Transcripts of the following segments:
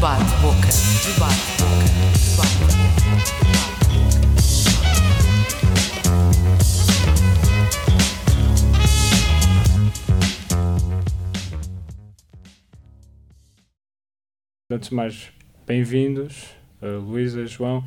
Debate Boca. Debate Boca. Debate Antes mais, bem-vindos, uh, Luísa, João.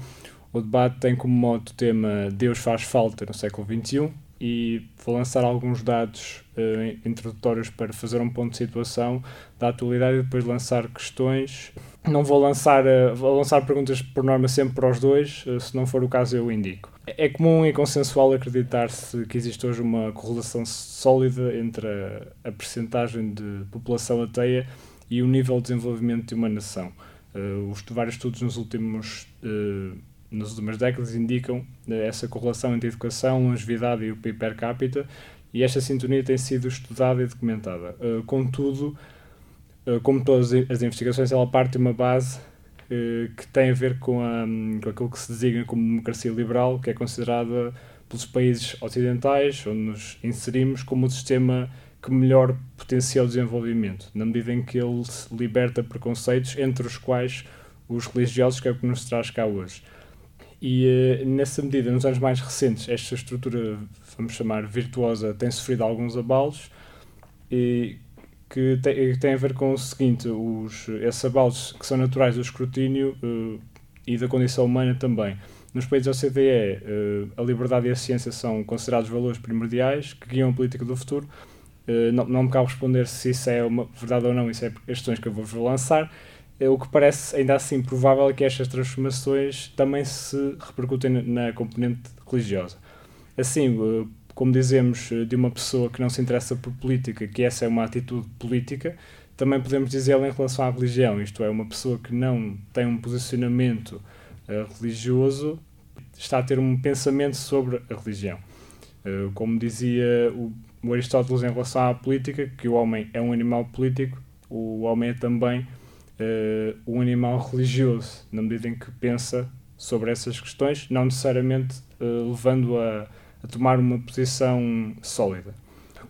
O debate tem como moto o tema Deus faz falta no século XXI e vou lançar alguns dados uh, introdutórios para fazer um ponto de situação da atualidade e depois lançar questões. Não vou lançar, uh, vou lançar perguntas por norma sempre para os dois, uh, se não for o caso eu indico. É comum e consensual acreditar-se que existe hoje uma correlação sólida entre a, a percentagem de população ateia e o nível de desenvolvimento de uma nação. os vários estudos nos últimos nas últimas décadas indicam eh, essa correlação entre educação, longevidade e o PIB per capita, e esta sintonia tem sido estudada e documentada. Uh, contudo, uh, como todas as investigações, ela parte de uma base uh, que tem a ver com, a, com aquilo que se designa como democracia liberal, que é considerada pelos países ocidentais, onde nos inserimos, como o sistema que melhor potencia o desenvolvimento, na medida em que ele liberta preconceitos, entre os quais os religiosos, que é o que nos traz cá hoje. E uh, nessa medida, nos anos mais recentes, esta estrutura, vamos chamar virtuosa, tem sofrido alguns abalos e que tem, tem a ver com o seguinte: os, esses abalos que são naturais do escrutínio uh, e da condição humana também. Nos países da OCDE, uh, a liberdade e a ciência são considerados valores primordiais que guiam a política do futuro. não, não me cabe responder se isso é uma verdade ou não, isso é questões que eu vou-vos lançar o que parece ainda assim provável é que estas transformações também se repercutem na componente religiosa. Assim, eh, como dizemos eh, de uma pessoa que não se interessa por política, que essa é uma atitude política, também podemos dizê-lo em relação à religião, isto é, uma pessoa que não tem um posicionamento uh, religioso está a ter um pensamento sobre a religião. Como dizia o Aristóteles em relação à política, que o homem é um animal político, o homem é também uh, um animal religioso, na medida em que pensa sobre essas questões, não necessariamente uh, levando a, a, tomar uma posição sólida.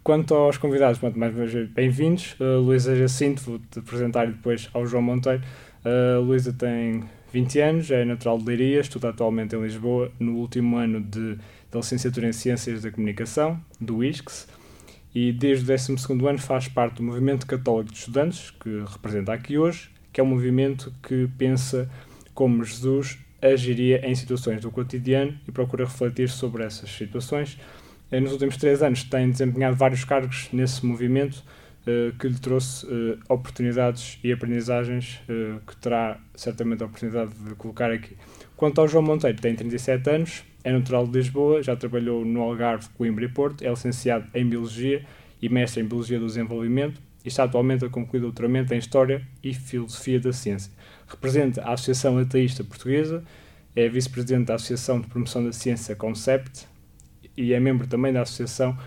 Quanto aos convidados, quanto mais bem-vindos, uh, Luísa Jacinto, vou-te apresentar depois ao João Monteiro. Uh, Luísa tem 20 anos, é natural de Leiria, estuda atualmente em Lisboa, no último ano de, de licenciatura em Ciências da Comunicação, do ISCS, e desde o 12 ano faz parte do Movimento Católico de Estudantes, que representa aqui hoje, que é um movimento que pensa como Jesus agiria em situações do cotidiano e procura refletir sobre essas situações. Eh, nos últimos três anos tem desempenhado vários cargos nesse movimento uh, que lhe trouxe uh, oportunidades e aprendizagens que terá certamente a oportunidade de colocar aqui. Quanto ao João Monteiro, tem 37 anos, é natural de Lisboa, já trabalhou no Algarve, Coimbra e Porto, é licenciado em Biologia e mestre em Biologia do Desenvolvimento, e está atualmente a concluir doutoramento em História e Filosofia da Ciência. Representa a Associação Ateísta Portuguesa, é vice-presidente da Associação de Promoção da Ciência Concept e é membro também da Associação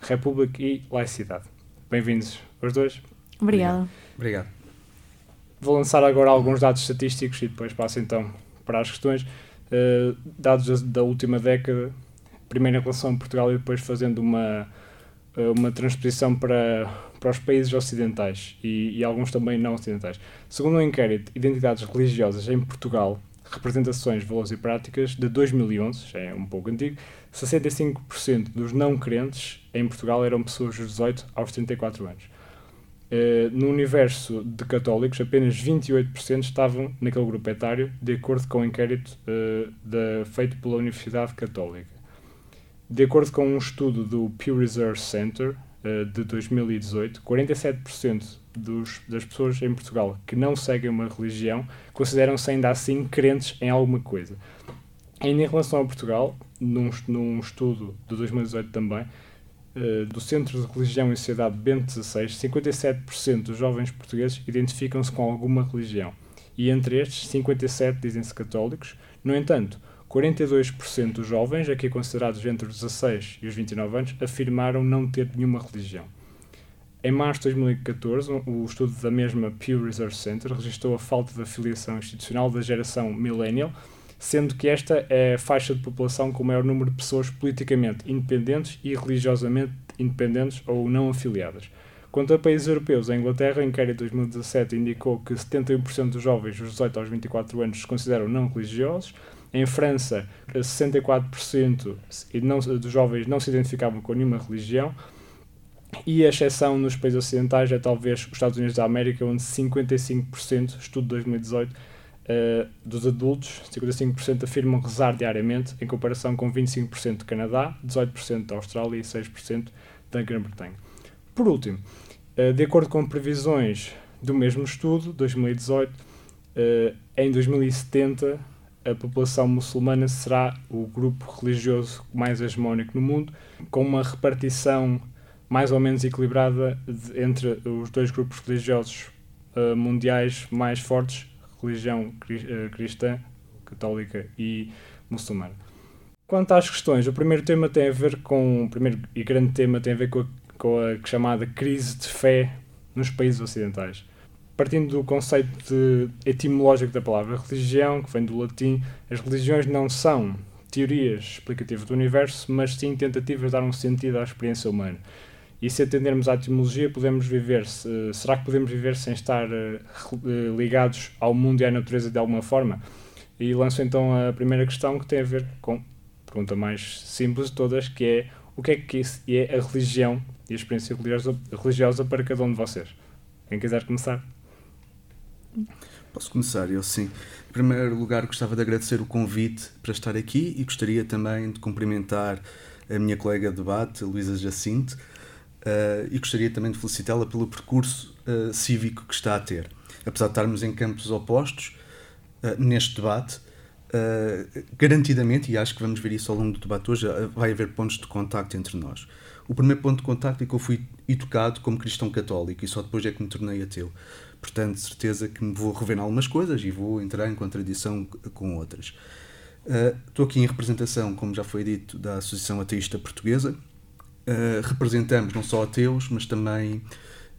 República e Laicidade. Bem-vindos os dois. Obrigada. Obrigado. Vou lançar agora alguns dados estatísticos e depois passo então para as questões. Uh, dados da, da última década, primeiro em relação a Portugal e depois fazendo uma, uh, uma transposição para para os países ocidentais e, e, alguns também não ocidentais. Segundo um inquérito Identidades Religiosas em Portugal, Representações, Valores e Práticas, de 2011, já é um pouco antigo, 65% dos não crentes em Portugal eram pessoas dos 18 aos 34 anos. Uh, no universo de católicos, apenas 28% estavam naquele grupo etário, de acordo com o um inquérito uh, de, feito pela Universidade Católica. De acordo com um estudo do Pew Research Center, eh, de 2018, 47% dos, das pessoas em Portugal que não seguem uma religião consideram-se ainda assim crentes em alguma coisa. Ainda em relação a Portugal, num, num estudo de 2018 também, uh, do Centro de Religião e Sociedade Bento XVI, 57% dos jovens portugueses identificam-se com alguma religião. E entre estes, 57% dizem-se católicos. No entanto, 42% dos jovens, aqui considerados entre os 16 e os 29 anos, afirmaram não ter nenhuma religião. Em março de 2014, o estudo da mesma Pew Research Center registrou a falta de afiliação institucional da geração millennial, sendo que esta é a faixa de população com o maior número de pessoas politicamente independentes e religiosamente independentes ou não afiliadas. Quanto a países europeus, a Inglaterra, em inquérito de 2017 indicou que 71% dos jovens dos 18 aos 24 anos se consideram não religiosos. Em França, 64% dos jovens não se identificavam com nenhuma religião. E a exceção nos países ocidentais é talvez os Estados Unidos da América, onde 55%, estudo de 2018, uh, dos adultos, 55% afirmam rezar diariamente, em comparação com 25% do Canadá, 18% da Austrália e 6% da Grã-Bretanha. Por último, uh, de acordo com previsões do mesmo estudo, 2018, uh, em 2070 a população muçulmana será o grupo religioso mais hegemónico no mundo, com uma repartição mais ou menos equilibrada entre os dois grupos religiosos uh, mundiais mais fortes, religião uh, cristã, católica e muçulmana. Quanto às questões, o primeiro tema tem a ver com, o primeiro e grande tema tem a ver com a, com a chamada crise de fé nos países ocidentais. Partindo do conceito etimológico da palavra religião, que vem do latim, as religiões não são teorias explicativas do universo, mas sim tentativas de dar um sentido à experiência humana. E se atendermos à etimologia, podemos viver, se, será que podemos viver sem estar uh, ligados ao mundo e à natureza de alguma forma? E lanço então a primeira questão que tem a ver com a pergunta mais simples de todas, que é o que é que é a religião e a experiência religiosa para cada um de vocês? Quem quiser começar? Posso começar, eu sim. Em primeiro lugar, gostava de agradecer o convite para estar aqui e gostaria também de cumprimentar a minha colega de debate, Luísa Jacinto, Uh, e gostaria também de felicitá-la pelo percurso uh, cívico que está a ter. Apesar de estarmos em campos opostos uh, neste debate, garantidamente, e acho que vamos ver isso ao longo do debate hoje, vai haver pontos de contacto entre nós. O primeiro ponto de contacto é que eu fui educado como cristão católico e só depois é que me tornei ateu. Portanto, certeza que me vou rever em algumas coisas e vou entrar em contradição com outras. Estou aqui em representação, como já foi dito, da Associação Ateísta Portuguesa, uh, representamos não só ateus, mas também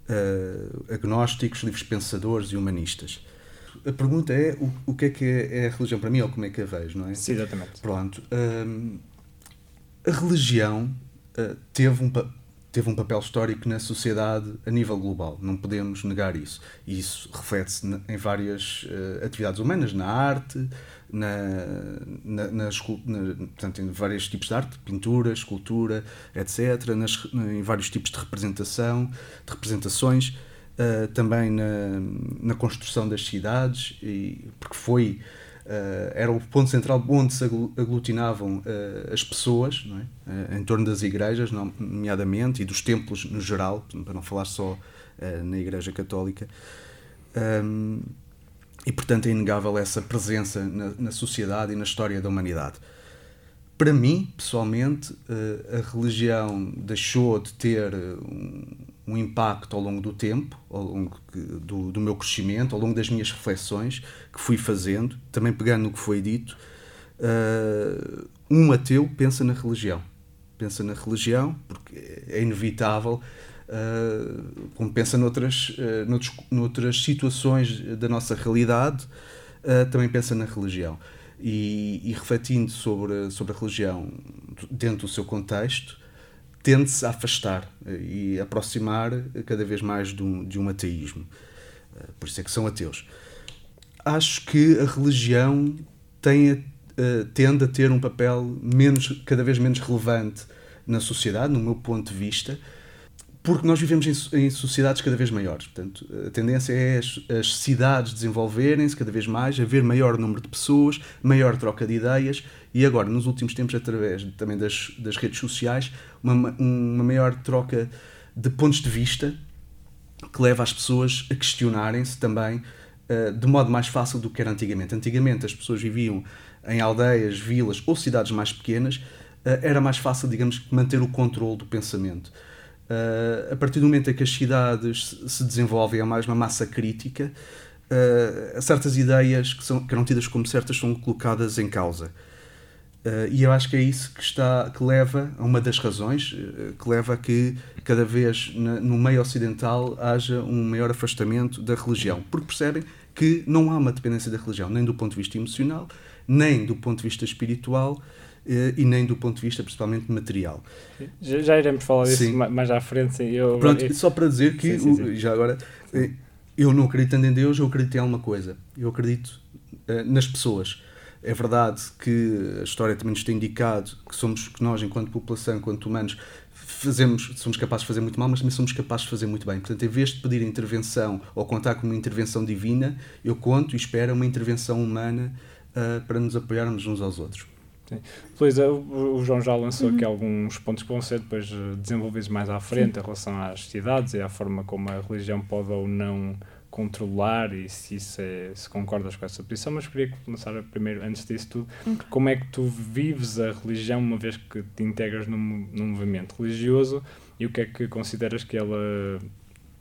uh, agnósticos, livres pensadores e humanistas. A pergunta é o, o que é que é, é a religião para mim ou como é que a vejo, não é? Sim, exatamente. Pronto. Uh, a religião teve um, teve um papel histórico na sociedade a nível global, não podemos negar isso. E isso reflete-se em várias uh, atividades humanas, na arte, na, na, na, na, portanto, em vários tipos de arte, pintura, escultura, etc., nas, em vários tipos de representação, de representações, uh, também na, na construção das cidades, e, porque foi Uh, era o ponto central onde se aglutinavam uh, as pessoas, é? uh, em torno das igrejas, nomeadamente, e dos templos no geral, para não falar só na Igreja Católica. Um, e, portanto, é inegável essa presença na, na, sociedade e na história da humanidade. Para mim, pessoalmente, a religião deixou de ter um, um impacto ao longo do tempo, ao longo do, do, meu crescimento, ao longo das minhas reflexões que fui fazendo, também pegando no que foi dito. Uh, um ateu pensa na religião. Pensa na religião, porque é inevitável, uh, como pensa noutras, uh, noutras, noutras situações da nossa realidade, também pensa na religião. E, e refletindo sobre, sobre a religião dentro do seu contexto, tende-se a afastar eh, e aproximar cada vez mais de um, de um ateísmo. Eh, por isso é que são ateus. Acho que a religião tem tende a ter um papel menos, cada vez menos relevante na sociedade, no meu ponto de vista, porque nós vivemos em, em, sociedades cada vez maiores. Portanto, a tendência é as, as cidades desenvolverem-se cada vez mais, haver maior número de pessoas, maior troca de ideias e agora, nos últimos tempos, através também das, das redes sociais, uma, uma maior troca de pontos de vista que leva as pessoas a questionarem-se também uh, de modo mais fácil do que era antigamente. Antigamente as pessoas viviam em aldeias, vilas ou cidades mais pequenas, uh, era mais fácil, digamos, manter o controle do pensamento. Uh, a partir do momento em que as cidades se desenvolvem a mais uma massa crítica, certas ideias que, são, que eram tidas como certas são colocadas em causa. Uh, e eu acho que é isso que, está, que leva a uma das razões que leva a que cada vez na, no meio ocidental haja um maior afastamento da religião, porque percebem que não há uma dependência da religião, nem do ponto de vista emocional, nem do ponto de vista espiritual, eh, e nem do ponto de vista principalmente material. Já, já iremos falar disso Sim. ma- mais à frente. Sim. Eu, Pronto, eu- só para dizer que, Sim, o- já agora, eh, eu não acreditando em Deus, eu acredito em alguma coisa. Eu acredito eh, nas pessoas. É verdade que a história também nos tem indicado que somos, que nós, enquanto população, enquanto humanos, fazemos, somos capazes de fazer muito mal, mas também somos capazes de fazer muito bem. Portanto, em vez de pedir intervenção ou contar com uma intervenção divina, eu conto e espero uma intervenção humana ah, para nos apoiarmos uns aos outros. Luísa, o, o João já lançou aqui alguns pontos que vão ser depois eh, desenvolvidos mais à frente em relação às cidades e à forma como a religião pode ou não controlar e se, isso é, se concordas com essa posição, mas queria começar primeiro, antes disso tudo, como é que tu vives a religião uma vez que te integras num, num movimento religioso e o que é que consideras que ela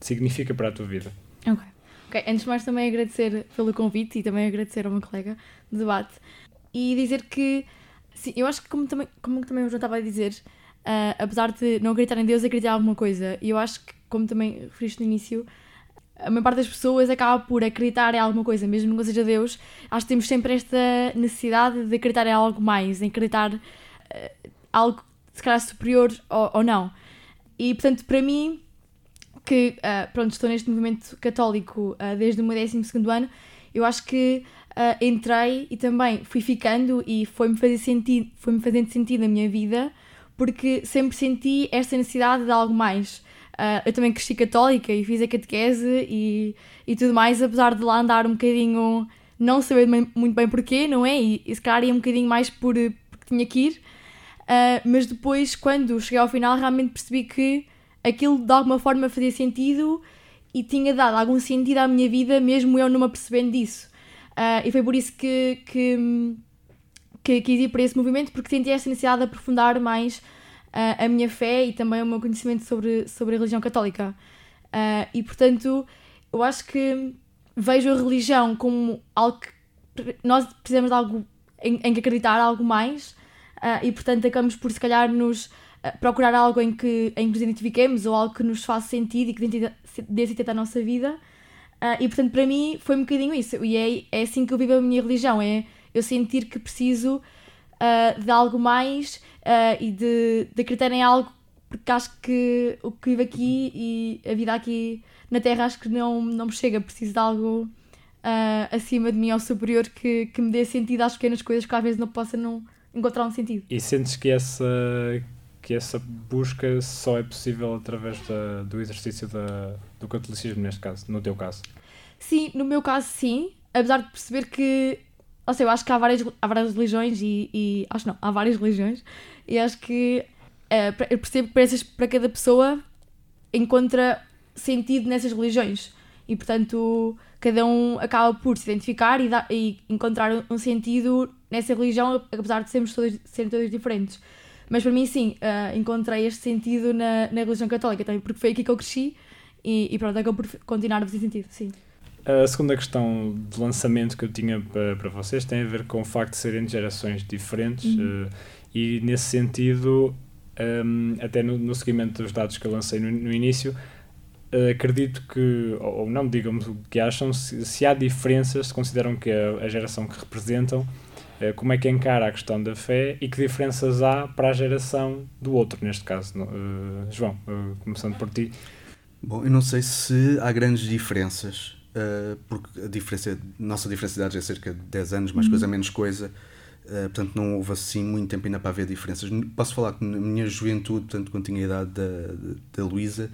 significa para a tua vida? Ok. Ok, antes de mais também agradecer pelo convite e também agradecer ao meu colega de debate e dizer que, sim, eu acho que como também, como também o João estava a dizer, ah, apesar de não acreditar em Deus, acreditar em alguma coisa, e eu acho que, como também referiste no início, a maior parte das pessoas acaba por acreditar em alguma coisa, mesmo que não seja Deus, acho que temos sempre esta necessidade de acreditar em algo mais, em acreditar ah, algo, se calhar, superior ou, ou não. E, portanto, para mim, que ah, pronto, estou neste movimento católico ah, desde o meu 12 ano, eu acho que ah, entrei e também fui ficando e foi-me fazer sentido, foi-me fazendo sentido na minha vida, porque sempre senti esta necessidade de algo mais. Ah, eu também cresci católica e fiz a catequese e, e tudo mais, apesar de lá andar um bocadinho, não saber muito bem porquê, não é? E, e se calhar ia um bocadinho mais por, porque tinha que ir. Ah, mas depois, quando cheguei ao final, realmente percebi que aquilo de alguma forma fazia sentido e tinha dado algum sentido à minha vida, mesmo eu não me apercebendo disso. Ah, e foi por isso que, que, que quis ir para esse movimento, porque senti esta necessidade de aprofundar mais ah, a minha fé e também o meu conhecimento sobre, sobre a religião católica. Ah, e portanto, eu acho que vejo a religião como algo que nós precisamos de algo em, em que acreditar, algo mais, ah, e portanto acabamos por se calhar nos ah, procurar algo em que, em que nos identifiquemos ou algo que nos faça sentido e que dê sentido- à nossa vida. Ah, e portanto, para mim, foi um bocadinho isso. E é, é assim que eu vivo a minha religião: é eu sentir que preciso ah, de algo mais ah, e de, de acreditar em algo, porque acho que o que vivo aqui e a vida aqui na Terra acho que não, não me chega. Preciso de algo ah, acima de mim ou superior que, que me dê sentido às pequenas coisas que às vezes não possa não encontrar um sentido. E sentes que essa, que essa busca só é possível através da, do exercício da, do catolicismo, neste caso, no teu caso? Sim, no meu caso, sim. Apesar de perceber que. Ou seja, eu acho que há várias, há várias religiões e, e- Acho não, há várias religiões. E acho que. pra- eu percebo que para, cada pessoa encontra sentido nessas religiões. E portanto, cada um acaba por se identificar e, dar- e encontrar um- sentido nessa religião, apesar de sermos todas, serem todas diferentes. Mas para mim, sim, eh, encontrei este sentido na, na religião católica também, porque foi aqui que eu cresci e, e pronto, acabou por continuar a fazer sentido, sim. A segunda questão de lançamento que eu tinha para, para vocês tem a ver com o facto de serem de gerações diferentes Uhum. eh, e, nesse sentido, ehm, até no, no seguimento dos dados que eu lancei no, no início, eh, acredito que, ou, ou não, digamos o que acham, se, se há diferenças, se consideram que a, a geração que representam, eh, como é que encara a questão da fé e que diferenças há para a geração do outro, neste caso. no- João, começando por ti. Bom, eu não sei se há grandes diferenças, eh, porque a diferença, nossa diferença de idades é cerca de 10 anos, mais coisa, menos coisa, eh, portanto não houve assim muito tempo ainda para haver diferenças. Posso falar que na minha juventude, portanto quando tinha a idade da, da Luísa,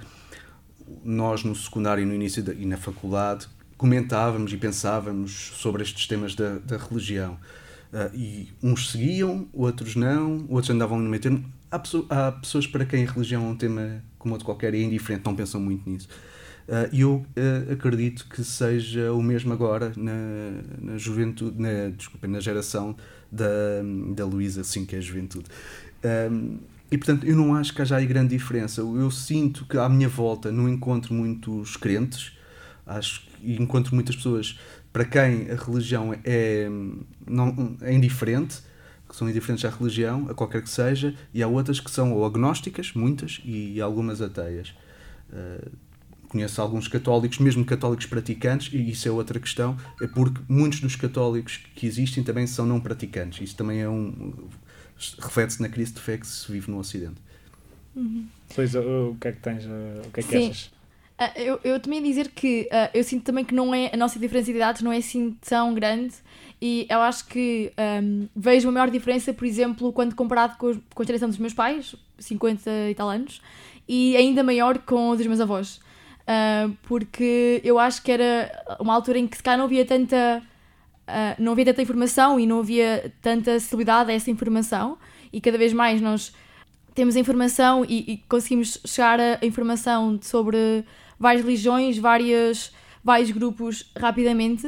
nós no secundário no início da, e na faculdade comentávamos e pensávamos sobre estes temas da, da religião. Ah, e uns seguiam, outros não, outros andavam no meio termo. Há pessoas para quem a religião é um tema como outro qualquer e é indiferente, não pensam muito nisso. E eu ah, acredito que seja o mesmo agora na, na juventude, na, desculpa, na geração da, da Luísa, sim, que é a juventude. Um, e portanto, eu não acho que haja aí grande diferença. Eu sinto que à minha volta não encontro muitos crentes, acho e encontro muitas pessoas para quem a religião é, não, é indiferente, que são indiferentes à religião, a qualquer que seja, e há outras que são ou agnósticas, muitas, e algumas ateias. Uh, conheço alguns católicos, mesmo católicos praticantes, e isso é outra questão, é porque muitos dos católicos que existem também são não praticantes. Isso também é um. reflete-se na crise de fé que se vive no Ocidente. Pois, o, o que é que tens, uh, o que é que Sim. achas? Ah, eu, eu também ia dizer que ah, eu sinto também que não é, a nossa diferença de idades não é assim tão grande e eu acho que ahm, vejo uma maior diferença, por exemplo, quando comparado com, os- com a geração dos meus pais, 50 e tal anos, e ainda maior com os dos meus avós. Ah, porque eu acho que era uma altura em que se calhar não havia tanta ah, não havia tanta informação e não havia tanta acessibilidade a essa informação. E cada vez mais nós temos informação e, e conseguimos chegar a informação sobre várias religiões, várias, vários grupos rapidamente.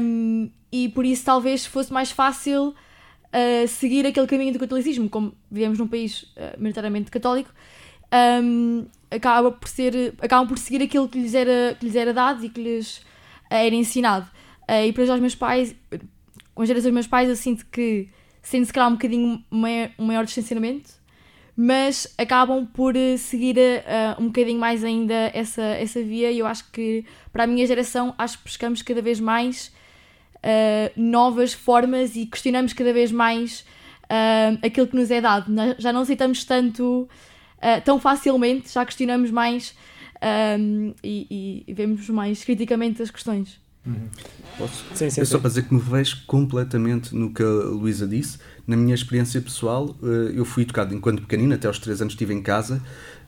Um, e por isso talvez fosse mais fácil ah, seguir aquele caminho do catolicismo, como vivemos num país maioritariamente católico, um, acaba por ser, acabam por seguir aquilo que lhes era, que lhes era dado e que lhes ah, era ensinado. Ah, e para já os meus pais, com a geração dos meus pais, eu sinto que sente se calhar um bocadinho maior, um maior distanciamento, mas acabam por eh, seguir eh, um bocadinho mais ainda essa, essa via e eu acho que para a minha geração acho que buscamos cada vez mais eh, novas formas e questionamos cada vez mais eh, aquilo que nos é dado. Já não aceitamos tanto eh, tão facilmente, já questionamos mais eh, e, e- e vemos mais criticamente as questões. Posso? Sim, sim, É só para dizer que me vejo completamente no que a Luísa disse. Na minha experiência pessoal, eh, eu fui educado enquanto pequenino, até aos 3 anos estive em casa,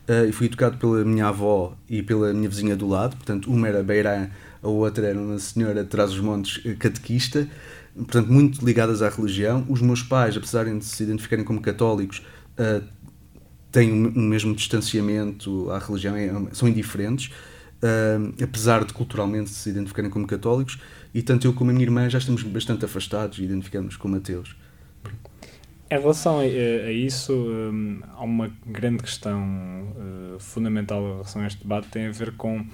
eh, e fui educado pela minha avó e pela minha vizinha do lado. Portanto, uma era beirã, a outra era uma senhora de trás os montes catequista. Portanto, muito ligadas à religião. Os meus pais, apesar de se identificarem como católicos, têm o mesmo distanciamento à religião, é- são indiferentes, ah, apesar de culturalmente se identificarem como católicos, e tanto eu como a minha irmã já estamos bastante afastados e identificamos como ateus. Em relação a, a isso, hum, há uma grande questão uh, fundamental em relação a este debate, tem a ver com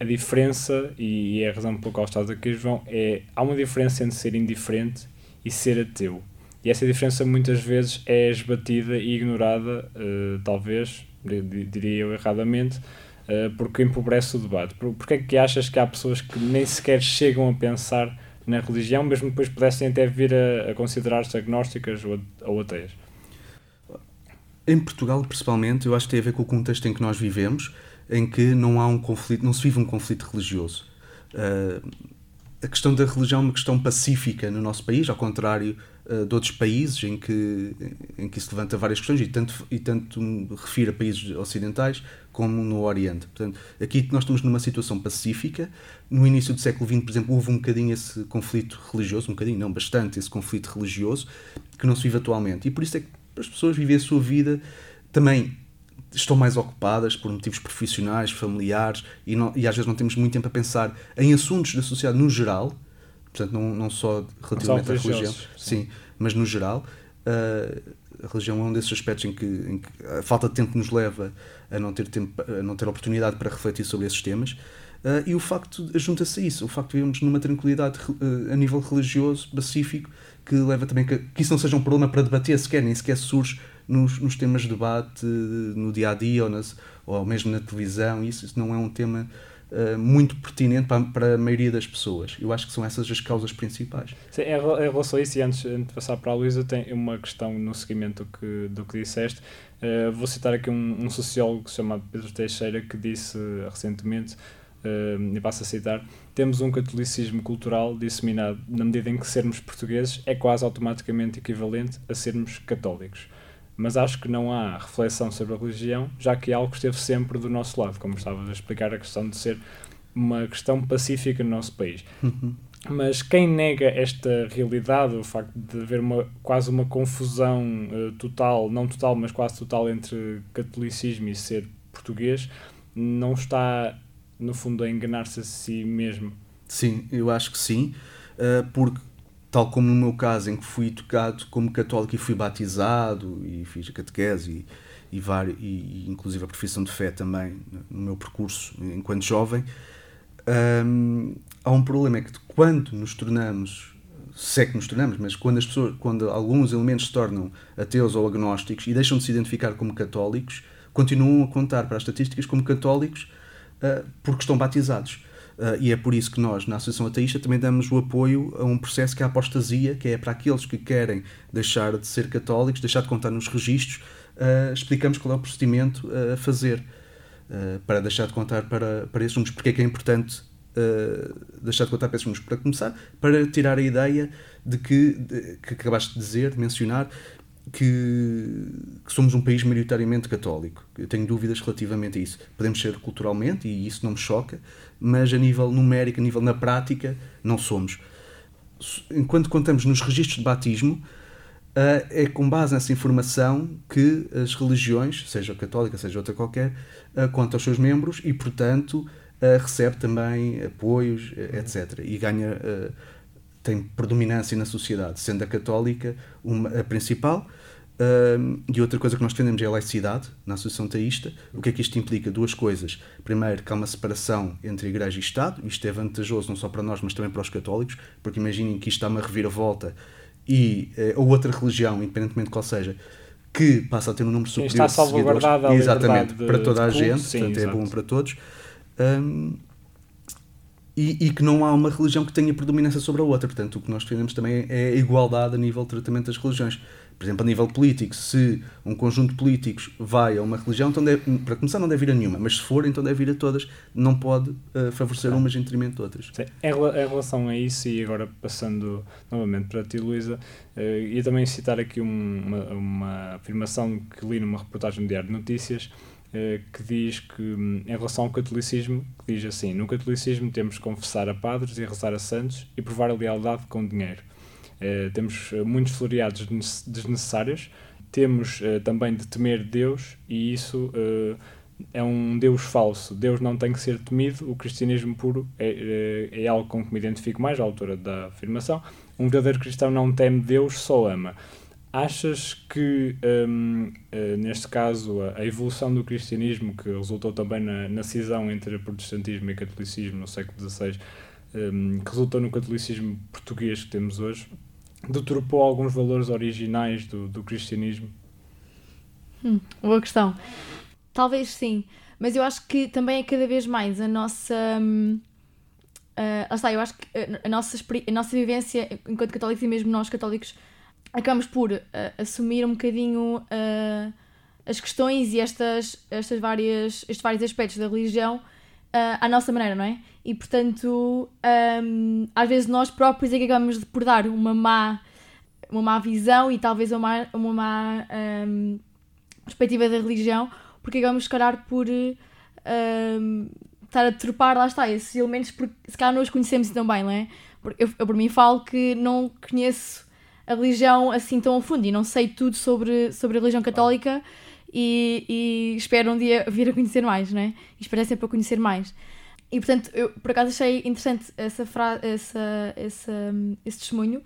a diferença, e, e é a razão pela qual estás aqui, João, é, há uma diferença entre ser indiferente e ser ateu. E essa diferença muitas vezes é esbatida e ignorada, uh, talvez, di- di- diria eu erradamente, uh, porque empobrece o debate. Por, porque é que achas que há pessoas que nem sequer chegam a pensar na religião, mesmo depois pudessem até vir a, a considerar-se agnósticas ou, ou ateias? Em Portugal, principalmente, eu acho que tem a ver com o contexto em que nós vivemos, em que não há um conflito, não se vive um conflito religioso. Ah, a questão da religião é uma questão pacífica no nosso país, ao contrário ah, de outros países em que, em que se levanta várias questões, e tanto, e tanto me refiro a países ocidentais como no Oriente. Portanto, aqui nós estamos numa situação pacífica. No início do século XX, por exemplo, houve um bocadinho esse conflito religioso, um bocadinho, não, bastante esse conflito religioso, que não se vive atualmente. E por isso é que as pessoas vivem a sua vida também estão mais ocupadas por motivos profissionais, familiares e, não- e às vezes não temos muito tempo a pensar em assuntos da sociedade no geral, portanto, não, não só relativamente à religião, sim. sim, mas no geral. ah, a religião é um desses aspectos em que, em que a falta de tempo nos leva a não ter tempo, a não ter oportunidade para refletir sobre esses temas. Ah, e o facto, junta-se a isso, o facto de vivermos numa tranquilidade ah, a nível religioso, pacífico, que leva também que, que isso não seja um problema para debater sequer, nem sequer surge nos, nos temas de debate no dia a dia ou, nas, ou mesmo na televisão. Isso, isso não é um tema ah, muito pertinente para, para a maioria das pessoas. Eu acho que são essas as causas principais. Sim, em rela- em relação a isso, e antes, antes de passar para a Luísa, tem uma questão no seguimento do que, do que disseste. Eh, vou citar aqui um, um sociólogo chamado Pedro Teixeira que disse recentemente, eh, e passo a citar: Temos um catolicismo cultural disseminado na medida em que sermos portugueses é quase automaticamente equivalente a sermos católicos. Mas acho que não há reflexão sobre a religião, já que é algo que esteve sempre do nosso lado, como estavas a explicar a questão de ser uma questão pacífica no nosso país. Mas quem nega esta realidade, o facto de haver uma, quase uma confusão eh, total, não total, mas quase total entre catolicismo e ser português, não está, no fundo, a enganar-se a si mesmo. Sim, eu acho que sim, ah, porque tal como no meu caso, em que fui educado como católico e fui batizado e fiz a catequese e, e, vari- e, e inclusive a profissão de fé também no meu percurso enquanto jovem, hum, há um problema é que quando nos tornamos se é que nos tornamos, mas quando as pessoas, quando alguns elementos se tornam ateus ou agnósticos e deixam de se identificar como católicos, continuam a contar para as estatísticas como católicos ah, porque estão batizados. Uh, e é por isso que nós, na Associação Ateísta, também damos o apoio a um processo que é a apostasia, que é para aqueles que querem deixar de ser católicos, deixar de contar nos registros, uh, explicamos qual é o procedimento a fazer para deixar de contar para, para esses números, porque é que é importante deixar de contar para esses números. Para começar, para tirar a ideia de que, de, que acabaste de dizer, de mencionar, que, que, somos um país maioritariamente católico. Eu tenho dúvidas relativamente a isso. Podemos ser culturalmente, e isso não me choca, mas a nível numérico, a nível na prática, não somos. Enquanto contamos nos registros de batismo, uh, é com base nessa informação que as religiões, seja católica, seja outra qualquer, uh, conta aos seus membros e, portanto, uh, recebe também apoios, etc. E ganha tem predominância na sociedade, sendo a católica uma, a principal. Uh, e outra coisa que nós defendemos é a laicidade na Associação Teísta. O que é que isto implica? Duas coisas. Primeiro, que há uma separação entre Igreja e Estado. Isto é vantajoso não só para nós, mas também para os católicos, porque imaginem que isto está uma reviravolta e uh, ou outra religião, independentemente de qual seja, que passa a ter um número superior está de seguidores. Exatamente, para toda a culto, gente, sim, portanto exato. é bom para todos. Um, e, e, que não há uma religião que tenha predominância sobre a outra. Portanto, o que nós defendemos também é a igualdade a nível de tratamento das religiões. Por exemplo, a nível político, se um conjunto de políticos vai a uma religião, então deve, para começar não deve ir a nenhuma, mas se for, então deve ir a todas, não pode uh, favorecer umas em detrimento de outras. Sim. Em, relação a isso, e agora passando novamente para ti, Luísa, uh, ia também citar aqui um, uma, uma afirmação que li numa reportagem do Diário de Notícias, uh, que diz que, um, em relação ao catolicismo, que diz assim, no catolicismo temos que confessar a padres e rezar a santos e provar a lealdade com dinheiro. Uh, temos muitos floreados desnecessários, temos uh, também de temer Deus e isso uh, é um Deus falso. Deus não tem que ser temido, o cristianismo puro é, é algo com que me identifico mais, a autora da afirmação. Um verdadeiro cristão não teme Deus, só ama. Achas que, um, neste caso, a, evolução do cristianismo, que resultou também na, na cisão entre protestantismo e catolicismo no século XVI, um, que resultou no catolicismo português que temos hoje, deturpou alguns valores originais do, do cristianismo? Hum, boa questão. Talvez sim, mas eu acho que também é cada vez mais a nossa. Hum, uh, está, eu acho que a nossa, a nossa vivência enquanto católicos e mesmo nós católicos acabamos por uh, assumir um bocadinho uh, as questões e estas, estas várias, estes vários aspectos da religião à nossa maneira, não é? E portanto, um, às vezes nós próprios é que acabamos por dar uma má, uma má visão e talvez uma má, uma má um, perspectiva da religião, porque acabamos, se calhar, por um, estar a trepar, lá está, esses elementos, porque se calhar não os conhecemos tão bem, não é? Eu, eu por mim falo que não conheço a religião assim tão a fundo e não sei tudo sobre, sobre a religião católica e, e espero um dia vir a conhecer mais, não é? E espero sempre a conhecer mais. E portanto, eu por acaso achei interessante essa frase, essa, essa, esse testemunho,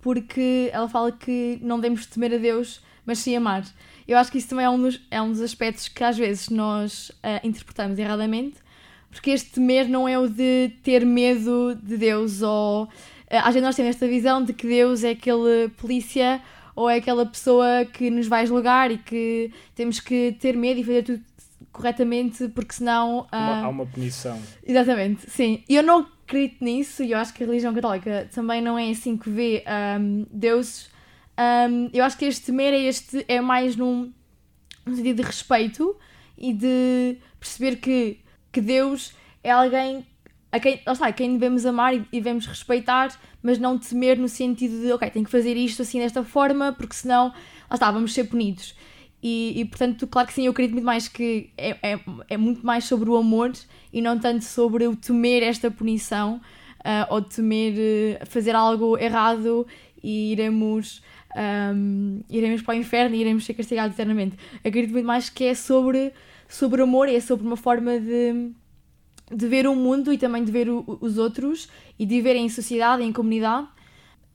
porque ela fala que não devemos temer a Deus, mas sim amar. Eu acho que isso também é um dos, é um dos aspectos que às vezes nós uh, interpretamos erradamente, porque este temer não é o de ter medo de Deus, ou uh, às vezes nós temos esta visão de que Deus é aquele polícia ou é aquela pessoa que nos vai julgar e que temos que ter medo e fazer tudo corretamente, porque senão. Uh... Há uma punição. Exatamente, sim. E eu não acredito nisso, e eu acho que a religião católica também não é assim que vê um, Deus. Um, eu acho que este temer é, este, é mais num, num sentido de respeito e de perceber que, que Deus é alguém a quem, lá está, a quem devemos amar e, devemos respeitar, mas não temer no sentido de, ok, tenho que fazer isto assim desta forma, porque senão, lá está, vamos ser punidos. E, e, portanto, claro que sim, eu acredito muito mais que é, é, é, muito mais sobre o amor e não tanto sobre o temer esta punição uh, ou temer uh, fazer algo errado e iremos, um, iremos para o inferno e iremos ser castigados eternamente. Acredito muito mais que é sobre, sobre amor e é sobre uma forma de, de ver o mundo e também de ver o, os outros e de viver em sociedade, em comunidade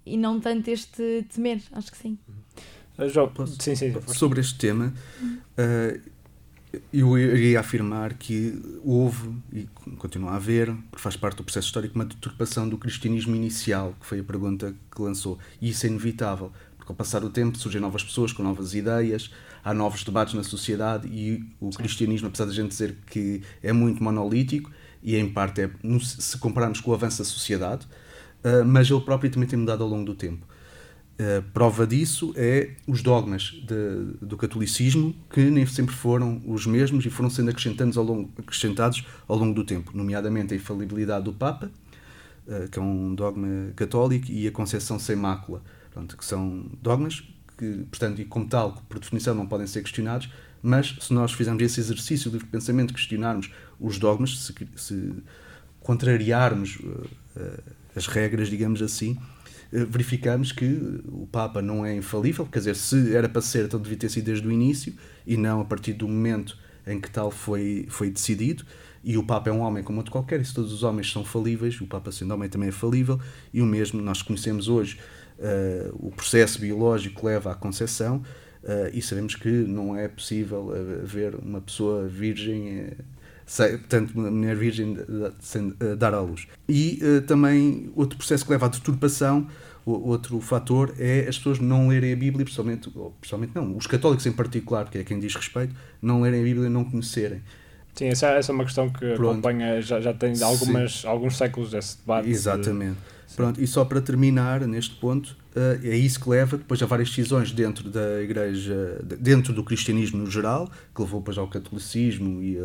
e não tanto este temer, acho que sim. Uh, João, sim, sim, sobre este tema, uh, eu iria afirmar que houve e continua a haver, porque faz parte do processo histórico, uma deturpação do cristianismo inicial, que foi a pergunta que lançou. E isso é inevitável, porque ao passar o tempo surgem novas pessoas com novas ideias, há novos debates na sociedade e o sim. cristianismo, apesar de a gente dizer que é muito monolítico, e em parte é se compararmos com o avanço da sociedade, uh, mas ele próprio também tem mudado ao longo do tempo. Uh, prova disso é os dogmas de- do catolicismo, que nem sempre foram os mesmos e foram sendo acrescentados ao longo, acrescentados ao longo do tempo, nomeadamente a infalibilidade do Papa, uh, que é um dogma católico, e a concepção sem mácula, que são dogmas que, portanto, e como tal, por definição não podem ser questionados, mas se nós fizermos esse exercício de pensamento, questionarmos os dogmas, se, se contrariarmos uh, uh, as regras, digamos assim, uh, verificamos que o Papa não é infalível, quer dizer, se era para ser, então devia ter sido desde o início e não a partir do momento em que tal foi, foi decidido. E o Papa é um homem como outro qualquer, e se todos os homens são falíveis, o Papa sendo homem também é falível, e o mesmo nós conhecemos hoje uh, o processo biológico que leva à concepção, e sabemos que não é possível haver uma pessoa virgem, uh, sem, portanto, uma mulher virgem sem dar à luz. E também outro processo que leva à deturpação, outro fator é as pessoas não lerem a Bíblia, principalmente, ou, principalmente não, os católicos em particular, que é quem diz respeito, não lerem a Bíblia e não conhecerem. Sim, essa, essa é uma questão que Pronto. acompanha, já, já tem algumas, alguns séculos esse debate. Exatamente. De... Pronto, e só para terminar neste ponto, uh, é isso que leva depois a várias decisões dentro da igreja, dentro do cristianismo no geral, que levou depois ao catolicismo e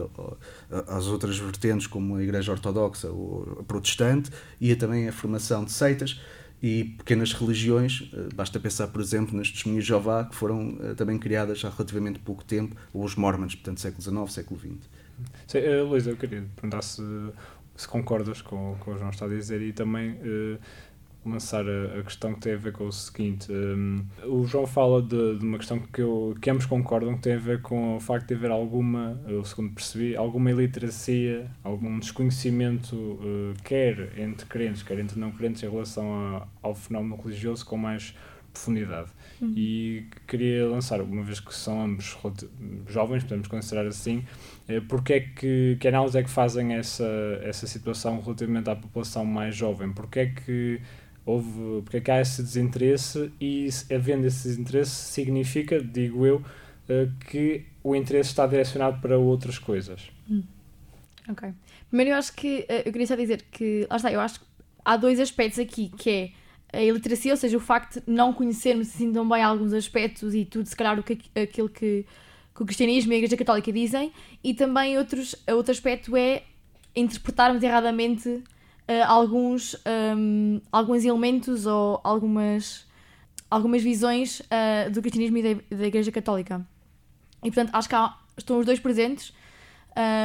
às outras vertentes como a igreja ortodoxa ou a protestante, e também a formação de seitas e pequenas religiões, basta pensar, por exemplo, nas testemunhas de Jeová, que foram também criadas há relativamente pouco tempo, ou os Mormons, portanto, século XIX, século XX. Sim, Luísa, eu queria perguntar se, se concordas com, com o que João está a dizer e também uh, lançar a, a, questão que tem a ver com o seguinte. Um, o João fala de, de, uma questão que, eu, que ambos concordam que tem a ver com o facto de haver alguma, eu segundo percebi, alguma iliteracia, algum desconhecimento, uh, quer entre crentes, quer entre não crentes, em relação a, ao fenómeno religioso com mais profundidade. Uhum. E queria lançar, uma vez que são ambos jovens, podemos considerar assim, eh, porque é que, que análise é que fazem essa, essa situação relativamente à população mais jovem? Porque é que houve, porque é que há esse desinteresse e havendo esse desinteresse significa, digo eu, eh, que o interesse está direcionado para outras coisas. Hum. Ok. Primeiro eu acho que, eh, eu queria só dizer que, lá está, eu acho que há dois aspectos aqui, que é a iliteracia, ou seja, o facto de não conhecermos assim tão bem alguns aspectos e tudo, se calhar, o que, aquilo que, que o cristianismo e a Igreja Católica dizem, e também outros, outro aspecto é interpretarmos erradamente uh, alguns, um, alguns elementos ou algumas, algumas visões uh, do cristianismo e da, da, Igreja Católica. E portanto, acho que há, estão os dois presentes.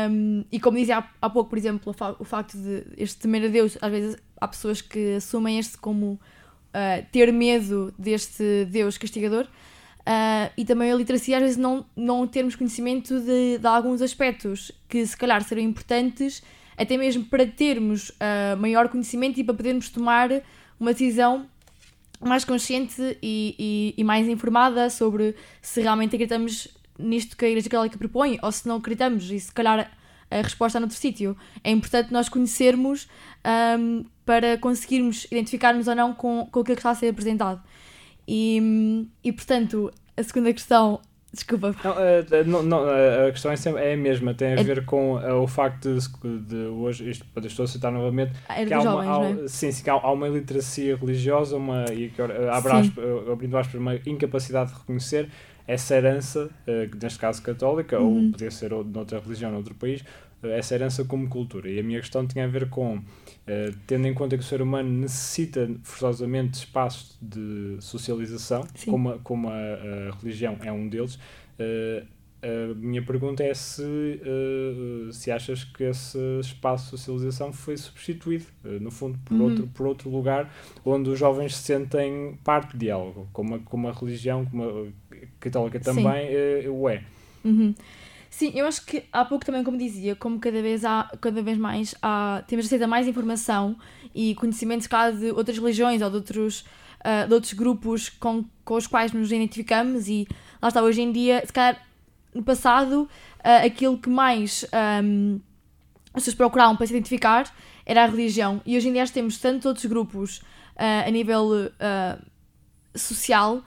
Um, e como dizia há, há pouco, por exemplo, o facto de este temer a Deus, às vezes há pessoas que assumem este como uh, ter medo deste Deus castigador. Uh, e também a literacia, às vezes, não, não termos conhecimento de, de alguns aspectos que, se calhar, serão importantes, até mesmo para termos uh, maior conhecimento e para podermos tomar uma decisão mais consciente e, e, e, mais informada sobre se realmente acreditamos nisto que a Igreja Católica propõe ou se não acreditamos e, se calhar, a resposta noutro sítio. É importante nós conhecermos um, para conseguirmos identificar-nos ou não com, com aquilo que está a ser apresentado. E, e portanto, a segunda questão. Desculpa. Não, uh, não, não, a questão é, sempre, é a mesma, tem a é... ver com uh, o facto de, de hoje, isto estou a citar novamente, é que há, jovens, uma, há, é? sim, sim, há, há uma iliteracia religiosa, uma, e que abrindo aspas, uma incapacidade de reconhecer essa herança, uh, neste caso católica, uhum. ou podia ser de outra religião, noutro país, essa herança como cultura. E a minha questão tinha a ver com, uh, tendo em conta que o ser humano necessita forçosamente de espaços de socialização, Sim. como, a, como a, a, religião é um deles, uh, a minha pergunta é se, uh, se achas que esse espaço de socialização foi substituído, no fundo, por, uhum. outro, por outro lugar onde os jovens se sentem parte de algo, como a, como a religião, como a católica também o é. Uhum. Sim, eu acho que há pouco também, como dizia, como cada vez, há, cada vez mais há, temos acesso a mais informação e conhecimentos cada de outras religiões ou de outros, uh, de outros grupos com, com os quais nos identificamos e lá está, hoje em dia, se calhar no passado, uh, aquilo que mais um, as pessoas procuravam para se identificar era a religião. E hoje em dia temos tantos outros grupos uh, a nível social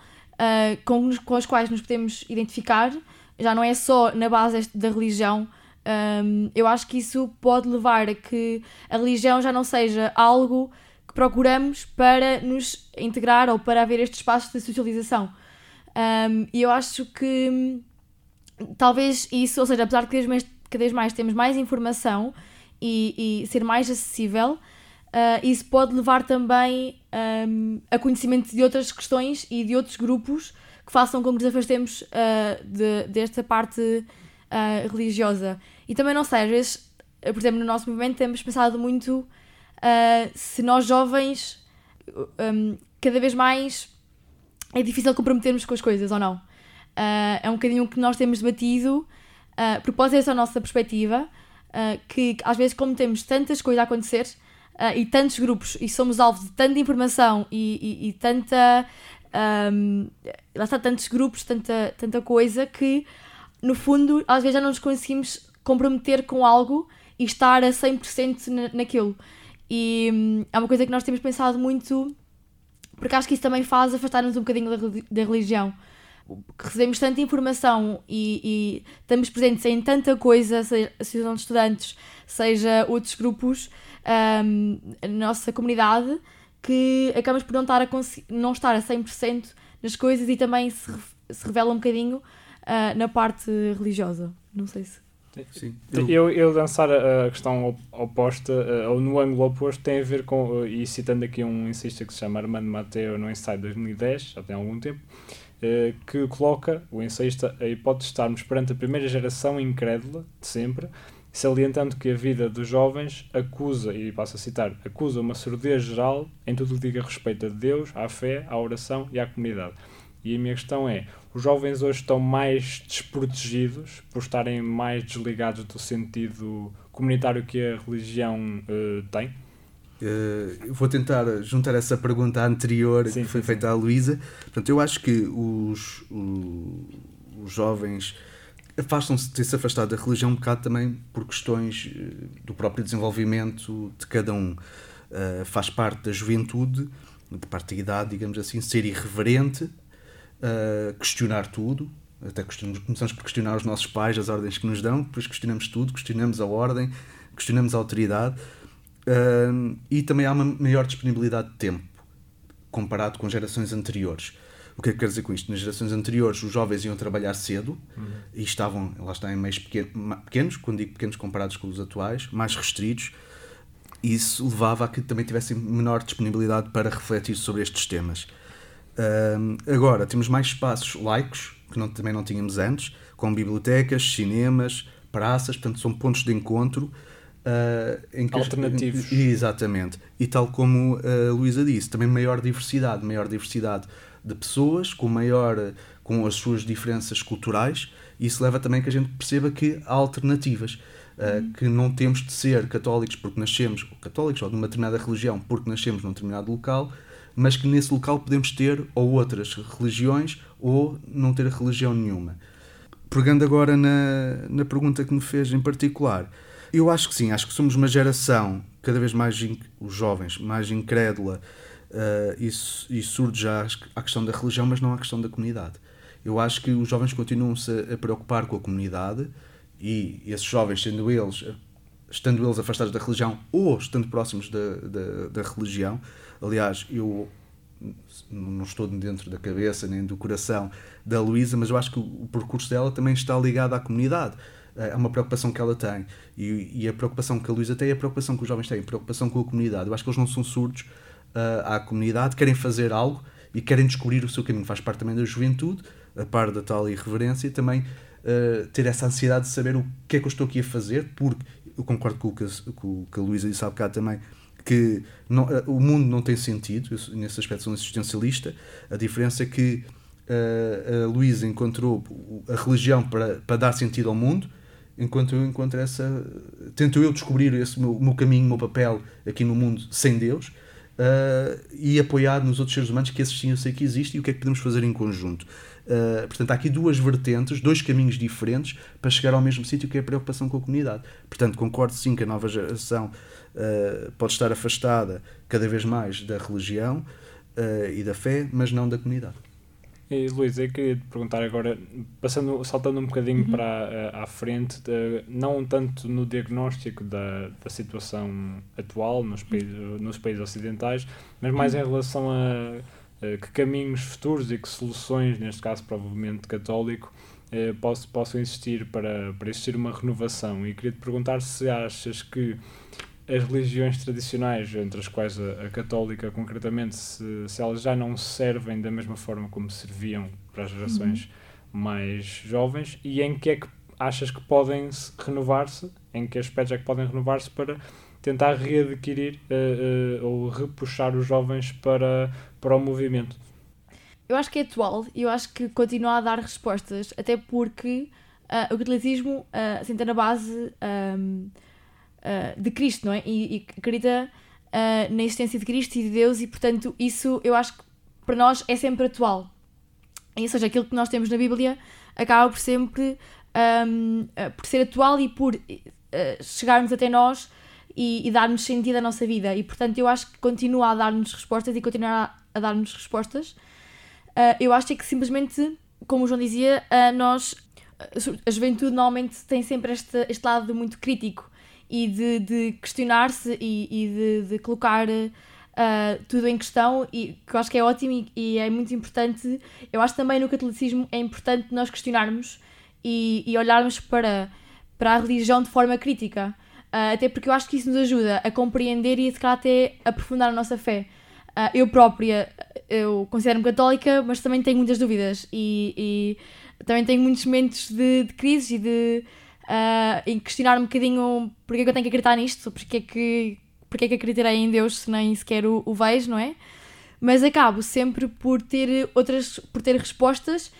com, com os quais nos podemos identificar já não é só na base da religião Um, eu acho que isso pode levar a que a religião já não seja algo que procuramos para nos integrar ou para haver este espaço de socialização. Um, e eu acho que hum, talvez isso, ou seja, apesar de cada vez mais, cada vez mais temos mais informação e, e ser mais acessível, uh, isso pode levar também um, a conhecimento de outras questões e de outros grupos que façam com que nos afastemos uh, de, desta parte uh, religiosa. E também não sei, às vezes, por exemplo, no nosso movimento temos pensado muito se nós jovens um, cada vez mais é difícil comprometermos com as coisas ou não. Uh, é um bocadinho que nós temos debatido, uh, porque pode ser essa a nossa perspectiva, uh, que às vezes, como temos tantas coisas a acontecer uh, e tantos grupos e somos alvo de tanta informação e, e, e tanta. Um, lá está, tantos grupos, tanta, tanta coisa que, no fundo, às vezes já não nos conseguimos comprometer com algo e estar a 100% na, naquilo. E um, é uma coisa que nós temos pensado muito porque acho que isso também faz afastar-nos um bocadinho da, da religião. Recebemos tanta informação e, e, estamos presentes em tanta coisa, seja associação de estudantes, seja outros grupos um, na nossa comunidade, que acabamos por não estar a, não estar a 100% nas coisas e também se, se revela um bocadinho uh, na parte religiosa. Não sei se. Sim. Eu, eu dançar a questão oposta, eh, ou no ângulo oposto, tem a ver com, e citando aqui um ensista que se chama Armando Mateo no ensaio de 2010, já tem algum tempo, eh, que coloca o ensayista a hipótese de estarmos perante a primeira geração incrédula de sempre, salientando que a vida dos jovens acusa, e passo a citar, acusa uma surdez geral em tudo o que diga respeito a Deus, à fé, à oração e à comunidade. E a minha questão é: os jovens hoje estão mais desprotegidos por estarem mais desligados do sentido comunitário que a religião uh, tem? Uh, vou tentar juntar essa pergunta anterior sim, que foi sim, feita sim. à Luísa. Portanto, eu acho que os, os, os jovens afastam-se de se afastado da religião um bocado também por questões eh, do próprio desenvolvimento de cada um. Uh, faz parte da juventude, de parte da idade, digamos assim, ser irreverente uh, questionar tudo. Até começamos por questionar os nossos pais, as ordens que nos dão, depois questionamos tudo, questionamos a ordem, questionamos a autoridade. Uh, e também há uma maior disponibilidade de tempo comparado com gerações anteriores. O que é que quer dizer com isto? Nas gerações anteriores, os jovens iam trabalhar cedo uhum. e estavam, lá está, em meios pequenos, quando digo pequenos comparados com os atuais, mais restritos. Isso levava a que também tivessem menor disponibilidade para refletir sobre estes temas. Uh, agora, temos mais espaços laicos, que não, também não tínhamos antes, com bibliotecas, cinemas, praças, portanto, são pontos de encontro. Uh, Alternativos. exatamente. E tal como a Luísa disse, também maior diversidade, maior diversidade de pessoas, com maior com as suas diferenças culturais, e isso leva também que a gente perceba que há alternativas. Uh, que não temos de ser católicos porque nascemos, ou católicos ou de uma determinada religião porque nascemos num determinado local, mas que nesse local podemos ter ou outras religiões ou não ter religião nenhuma. Pegando agora na, na pergunta que me fez em particular, eu acho que sim, acho que somos uma geração cada vez mais, os jovens, mais incrédula uh, e, e surge já a questão da religião, mas não a questão da comunidade. Eu acho que os jovens continuam-se a preocupar com a comunidade e esses jovens, sendo eles, estando eles afastados da religião ou estando próximos da, da, da religião, Aliás, eu não estou dentro da cabeça nem do coração da Luísa, mas eu acho que o percurso dela também está ligado à comunidade. É uma preocupação que ela tem. E, e a preocupação que a Luísa tem é a preocupação que os jovens têm, a preocupação com a comunidade. Eu acho que eles não são surdos uh, à comunidade, querem fazer algo e querem descobrir o seu caminho. Faz parte também da juventude, a par da tal irreverência, e também uh, ter essa ansiedade de saber o que é que eu estou aqui a fazer, porque eu concordo com o que, com o que a Luísa disse há bocado também que não, eh, o mundo não tem sentido, eu, nesse aspecto sou um existencialista, a diferença é que uh, a Luísa encontrou a religião para, para dar sentido ao mundo, enquanto eu encontro essa. Tento eu descobrir esse meu, meu caminho, meu papel aqui no mundo sem Deus uh, e apoiar nos outros seres humanos que esses sim eu sei que existem e o que é que podemos fazer em conjunto. Uh, portanto, há aqui duas vertentes, dois caminhos diferentes para chegar ao mesmo sítio que é a preocupação com a comunidade. Portanto, concordo sim que a nova geração uh, pode estar afastada cada vez mais da religião e da fé, mas não da comunidade. E, Luís, eu queria te perguntar agora, passando, saltando um bocadinho Uhum. para a- à frente, de- não tanto no diagnóstico da, da situação atual nos países, nos países ocidentais, mas mais em relação a, a que caminhos futuros e que soluções, neste caso provavelmente católico, eh, possam existir para, para existir uma renovação. E queria te perguntar se achas que as religiões tradicionais, entre as quais a, a católica concretamente, se, se elas já não servem da mesma forma como serviam para as gerações mais jovens e em que é que achas que podem se renovar-se, em que aspectos é que podem renovar-se para tentar readquirir eh, eh, ou repuxar os jovens para, para o movimento. Eu acho que é atual e eu acho que continua a dar respostas, até porque ah, o catolicismo uh, senta na base ahm, ah, de Cristo, não é? E, e acredita ah, na existência de Cristo e de Deus, e portanto, isso eu acho que para nós é sempre atual. Ou seja, aquilo que nós temos na Bíblia acaba por sempre ahm, ah, por ser atual e por chegarmos até nós e, e dar-nos sentido à nossa vida. E portanto, eu acho que continua a dar-nos respostas e continuará a dar-nos respostas. Ah, eu acho é que simplesmente, como o João dizia, ah, nós, a juventude normalmente tem sempre este, este lado muito crítico e de, de questionar-se e, e de, de colocar ah, tudo em questão e que eu acho que é ótimo e, e é muito importante. Eu acho também no catolicismo é importante nós questionarmos e, e olharmos para, para a religião de forma crítica. Ah, até porque eu acho que isso nos ajuda a compreender e se calhar até aprofundar a nossa fé. Ah, eu própria, eu considero-me católica, mas também tenho muitas dúvidas e, e também tenho muitos momentos de, de crise e de ah, em questionar um bocadinho porque é que eu tenho que acreditar nisto, porque é que, porque é que acreditarei em Deus se nem sequer o, o vejo, não é? Mas acabo sempre por ter outras, por ter respostas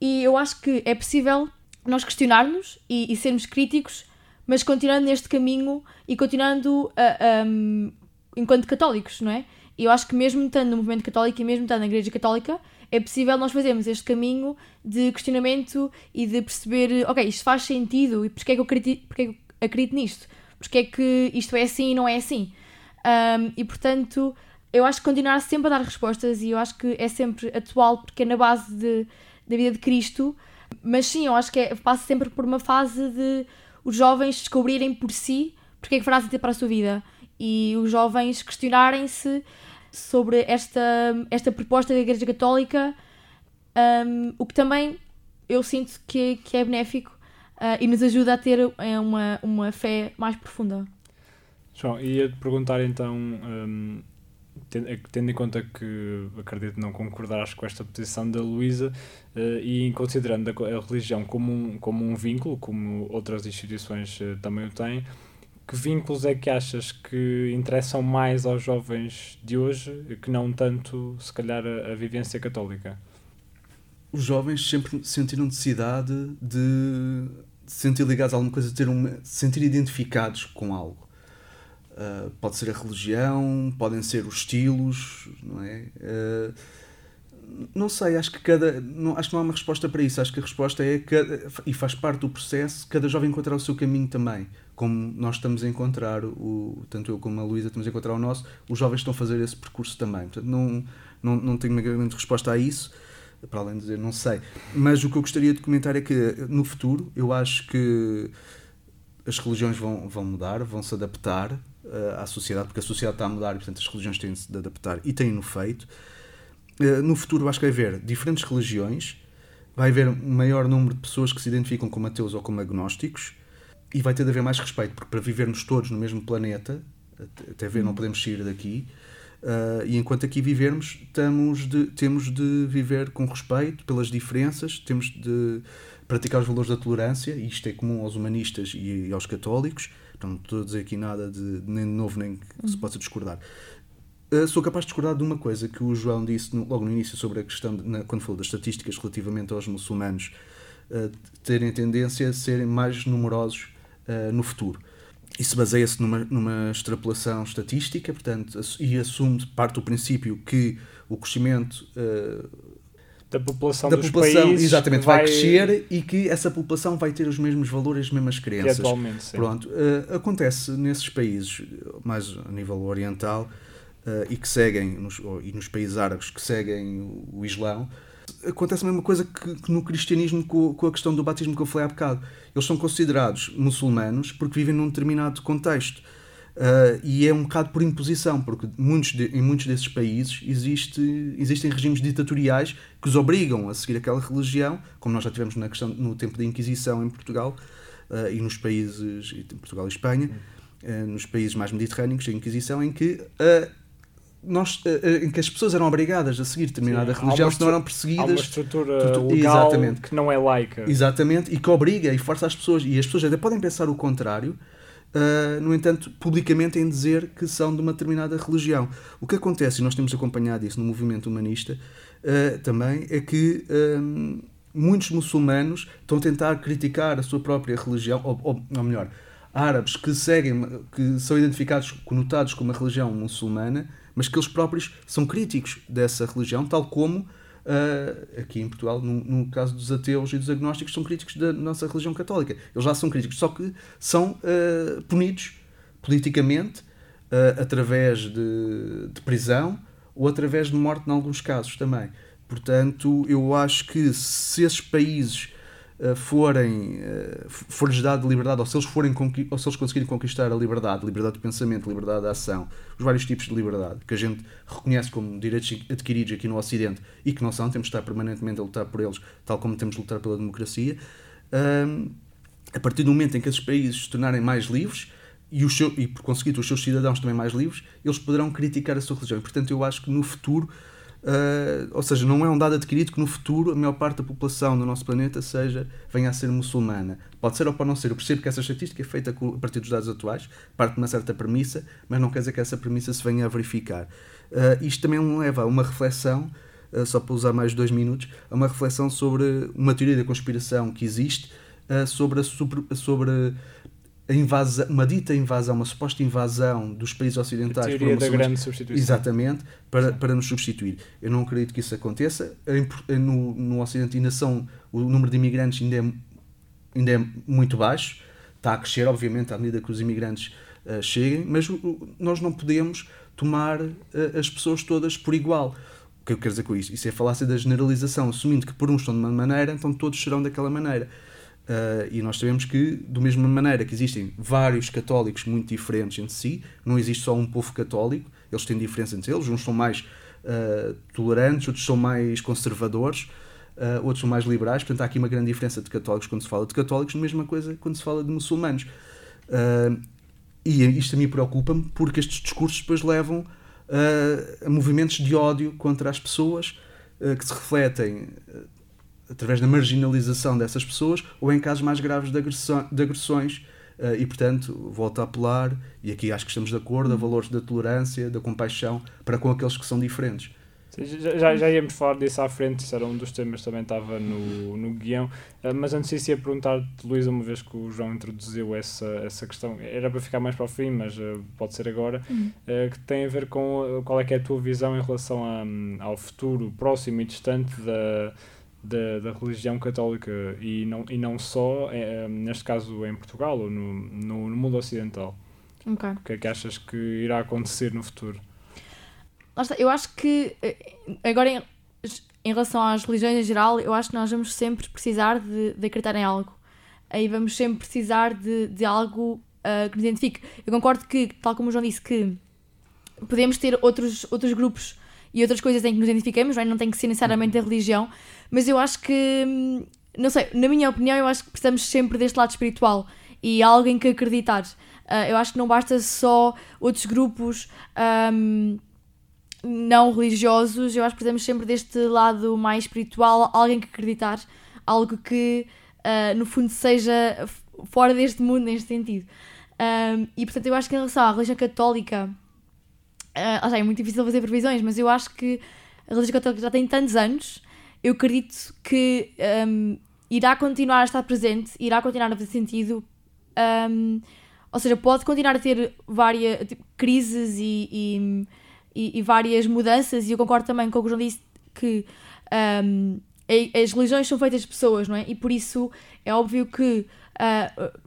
e eu acho que é possível nós questionarmos e, e sermos críticos, mas continuando neste caminho e continuando a- a- enquanto católicos, não é? Eu acho que mesmo estando no movimento católico e mesmo estando na Igreja Católica, é possível nós fazermos este caminho de questionamento e de perceber, ok, isto faz sentido e porque é que eu acredito, é que acredito nisto? Porque é que isto é assim e não é assim? Um, e portanto, eu acho que continuar sempre a dar respostas e eu acho que é sempre atual porque é na base de, da vida de Cristo, mas sim, eu acho que é, passa sempre por uma fase de os jovens descobrirem por si porque é que fará sentido para a sua vida e os jovens questionarem-se sobre esta, esta proposta da Igreja Católica, um, o que também eu sinto que, que é benéfico uh, e nos ajuda a ter eh, uma, uma fé mais profunda. João, ia-te perguntar então, ten- eh, tendo em conta que acredito não concordarás com esta posição da Luísa eh, e considerando a, co- a religião como um, como um vínculo, como outras instituições eh, também o têm, que vínculos é que achas que interessam mais aos jovens de hoje que não tanto, se calhar, a, a vivência católica? Os jovens sempre sentiram necessidade de se sentir ligados a alguma coisa, ter se sentir identificados com algo. Uh, pode ser a religião, podem ser os estilos, não é? Uh, não sei, acho que cada. Não, acho que não há uma resposta para isso. Acho que a resposta é cada, e faz parte do processo, cada jovem encontrar o seu caminho também. Como nós estamos a encontrar, o, tanto eu como a Luísa estamos a encontrar o nosso, os jovens estão a fazer esse percurso também. Portanto, não, não, não tenho uma grande resposta a isso, para além de dizer não sei. Mas o que eu gostaria de comentar é que no futuro eu acho que as religiões vão, vão mudar, vão se adaptar uh, à sociedade, porque a sociedade está a mudar e, portanto, as religiões têm de se adaptar e têm-no feito. Uh, no futuro, acho que vai haver diferentes religiões, vai haver um maior número de pessoas que se identificam como ateus ou como agnósticos e vai ter de haver mais respeito, porque para vivermos todos no mesmo planeta, até- ver, não podemos sair daqui. uh, e enquanto aqui vivermos, estamos de- temos de viver com respeito pelas diferenças, temos de praticar os valores da tolerância, e isto é comum aos humanistas e aos católicos. Então, não estou a dizer aqui nada de nem de novo, nem que se possa discordar. Uh, sou capaz de discordar de uma coisa que o João disse no- logo no início sobre a questão, de, na- quando falou das estatísticas relativamente aos muçulmanos uh, terem tendência a serem mais numerosos uh, no futuro. Isso baseia-se numa, numa extrapolação estatística, portanto, e assume parte do princípio que o crescimento uh, Da população da dos população países exatamente vai, crescer e que essa população vai ter os mesmos valores, as mesmas crenças. atualmente, sim. Pronto, eh, acontece nesses países, mais a nível oriental, eh, e que seguem, nos, ou- e nos países árabes que seguem o, o Islão, acontece a mesma coisa que, que no cristianismo com, com, a questão do batismo que eu falei há bocado. Eles são considerados muçulmanos porque vivem num determinado contexto. Uh, e é um bocado por imposição, porque muitos de, em muitos desses países existe, existem regimes ditatoriais que os obrigam a seguir aquela religião, como nós já tivemos na questão, no tempo da Inquisição em Portugal uh, e nos países, Portugal e Espanha, uh, nos países mais mediterrâneos, a Inquisição, em que nós, em que as pessoas eram obrigadas a seguir determinada Sim, religião, senão eram perseguidas. Há uma estrutura legal Exatamente. que não é laica. Exatamente, e que obriga e força as pessoas, e as pessoas até podem pensar o contrário, Uh, no entanto, publicamente em dizer que são de uma determinada religião. O que acontece, e nós temos acompanhado isso no movimento humanista uh, também, é que um, muitos muçulmanos estão a tentar criticar a sua própria religião, ou, ou, ou melhor, árabes que seguem, que são identificados, conotados como uma religião muçulmana, mas que eles próprios são críticos dessa religião, tal como uh, aqui em Portugal, no, no, caso dos ateus e dos agnósticos, são críticos da nossa religião católica. Eles já são críticos, só que são uh, punidos politicamente uh, através de, de prisão ou através de morte, em alguns casos também. Portanto, eu acho que se esses países forem uh, for-lhes dado liberdade, ou se eles forem ou se eles conseguirem conquistar a liberdade, liberdade de pensamento, liberdade de ação, os vários tipos de liberdade que a gente reconhece como direitos adquiridos aqui no Ocidente e que não são, temos de estar permanentemente a lutar por eles, tal como temos de lutar pela democracia. Uh, a partir do momento em que esses países se tornarem mais livres, e, seu, e por conseguinte os seus cidadãos também mais livres, eles poderão criticar a sua religião. E, portanto, eu acho que no futuro Uh, ou seja, não é um dado adquirido que no futuro a maior parte da população do nosso planeta seja, venha a ser muçulmana. Pode ser ou pode não ser. Eu percebo que essa estatística é feita a partir dos dados atuais, parte de uma certa premissa, mas não quer dizer que essa premissa se venha a verificar. Uh, isto também leva a uma reflexão, uh, só para usar mais dois minutos, a uma reflexão sobre uma teoria da conspiração que existe sobre, a, sobre a invasão, uma dita invasão, uma suposta invasão dos países ocidentais. A teoria da grande substituição. Exatamente, para, para nos substituir. Eu não acredito que isso aconteça. No, no Ocidente ainda são, o número de imigrantes ainda é, ainda é muito baixo, está a crescer, obviamente, à medida que os imigrantes uh, cheguem, mas nós não podemos tomar uh, as pessoas todas por igual. O que eu quero dizer com isso? Isso é falácia da generalização, assumindo que por uns estão de uma maneira, então todos serão daquela maneira. Uh, e nós sabemos que, da mesma maneira que existem vários católicos muito diferentes entre si, não existe só um povo católico, eles têm diferença entre eles, uns são mais uh, tolerantes, outros são mais conservadores, uh, outros são mais liberais, portanto há aqui uma grande diferença de católicos quando se fala de católicos, mesma coisa quando se fala de muçulmanos. e isto a mim preocupa-me porque estes discursos depois levam a movimentos de ódio contra as pessoas que se refletem através da marginalização dessas pessoas ou em casos mais graves de, agressão, de agressões. Uh, e, portanto, volto a apelar, e aqui acho que estamos de acordo, a valores da tolerância, da compaixão para com aqueles que são diferentes. Sim, já, já íamos falar disso à frente, isso era um dos temas que também estava no, no guião. Uh, mas antes disso, ia perguntar-te, Luís, uma vez que o João introduziu essa, essa questão, era para ficar mais para o fim, mas uh, pode ser agora, uhum. que tem a ver com qual é que é a tua visão em relação a, ao futuro próximo e distante da da, da religião católica e não, e não só, é, neste caso em Portugal ou no, no, no, mundo ocidental. Okay. O que é que achas que irá acontecer no futuro? Eu acho que, eh, agora em, em relação às religiões em geral, eu acho que nós vamos sempre precisar de, de acreditar em algo. Aí vamos sempre precisar de, de algo uh, que nos identifique. Eu concordo que, tal como o João disse, que podemos ter outros, outros grupos e outras coisas em que nos identificamos, não, é? não tem que ser necessariamente a religião, mas eu acho que, não sei, na minha opinião, eu acho que precisamos sempre deste lado espiritual e algo em que acreditar. Uh, eu acho que não basta só outros grupos um, não religiosos, eu acho que precisamos sempre deste lado mais espiritual, alguém que acreditar, algo que uh, no fundo seja fora deste mundo neste sentido. Um, e portanto, eu acho que em relação à religião católica Uh, é muito difícil fazer previsões, mas eu acho que a religião católica já tem tantos anos, eu acredito que um, irá continuar a estar presente, irá continuar a fazer sentido. Um, ou seja, pode continuar a ter várias tipo, crises e, e, e, várias mudanças, e eu concordo também com o que o João disse que um, as religiões são feitas de pessoas, não é? E por isso é óbvio que uh,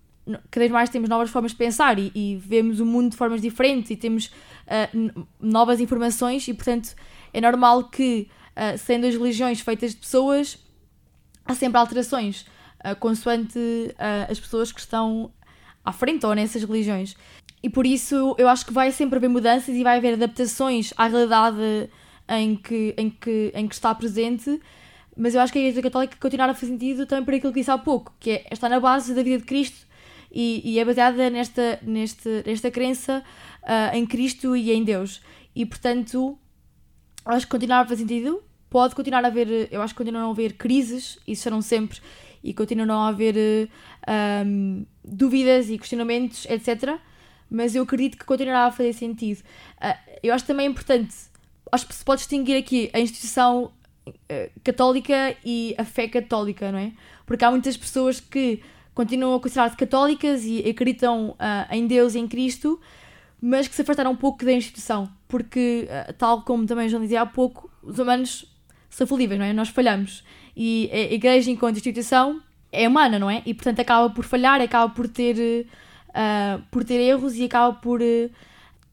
cada vez mais temos novas formas de pensar e, e vemos o mundo de formas diferentes e temos uh, novas informações e, portanto, é normal que uh, sendo as religiões feitas de pessoas, há sempre alterações, uh, consoante uh, as pessoas que estão à frente ou nessas religiões. E por isso eu acho que vai sempre haver mudanças e vai haver adaptações à realidade em que, em que, em que está presente, mas eu acho que a Igreja Católica continuará a fazer sentido também por aquilo que disse há pouco, que é está na base da vida de Cristo e, e é baseada nesta, nesta, nesta crença uh, em Cristo e em Deus. E portanto, acho que continuar a fazer sentido. Pode continuar a haver, eu acho que continuam a haver crises, isso serão sempre, e continuam a haver um, dúvidas e questionamentos, etc. Mas eu acredito que continuará a fazer sentido. Uh, eu acho também importante, acho que se pode distinguir aqui a instituição uh, católica e a fé católica, não é? Porque há muitas pessoas que continuam a considerar-se católicas e acreditam uh, em Deus e em Cristo, mas que se afastaram um pouco da instituição, porque, uh, tal como também já dizia há pouco, os humanos são falíveis, não é? Nós falhamos. E a igreja, enquanto instituição, é humana, não é? E portanto acaba por falhar, acaba por ter, uh, por ter erros e acaba por uh,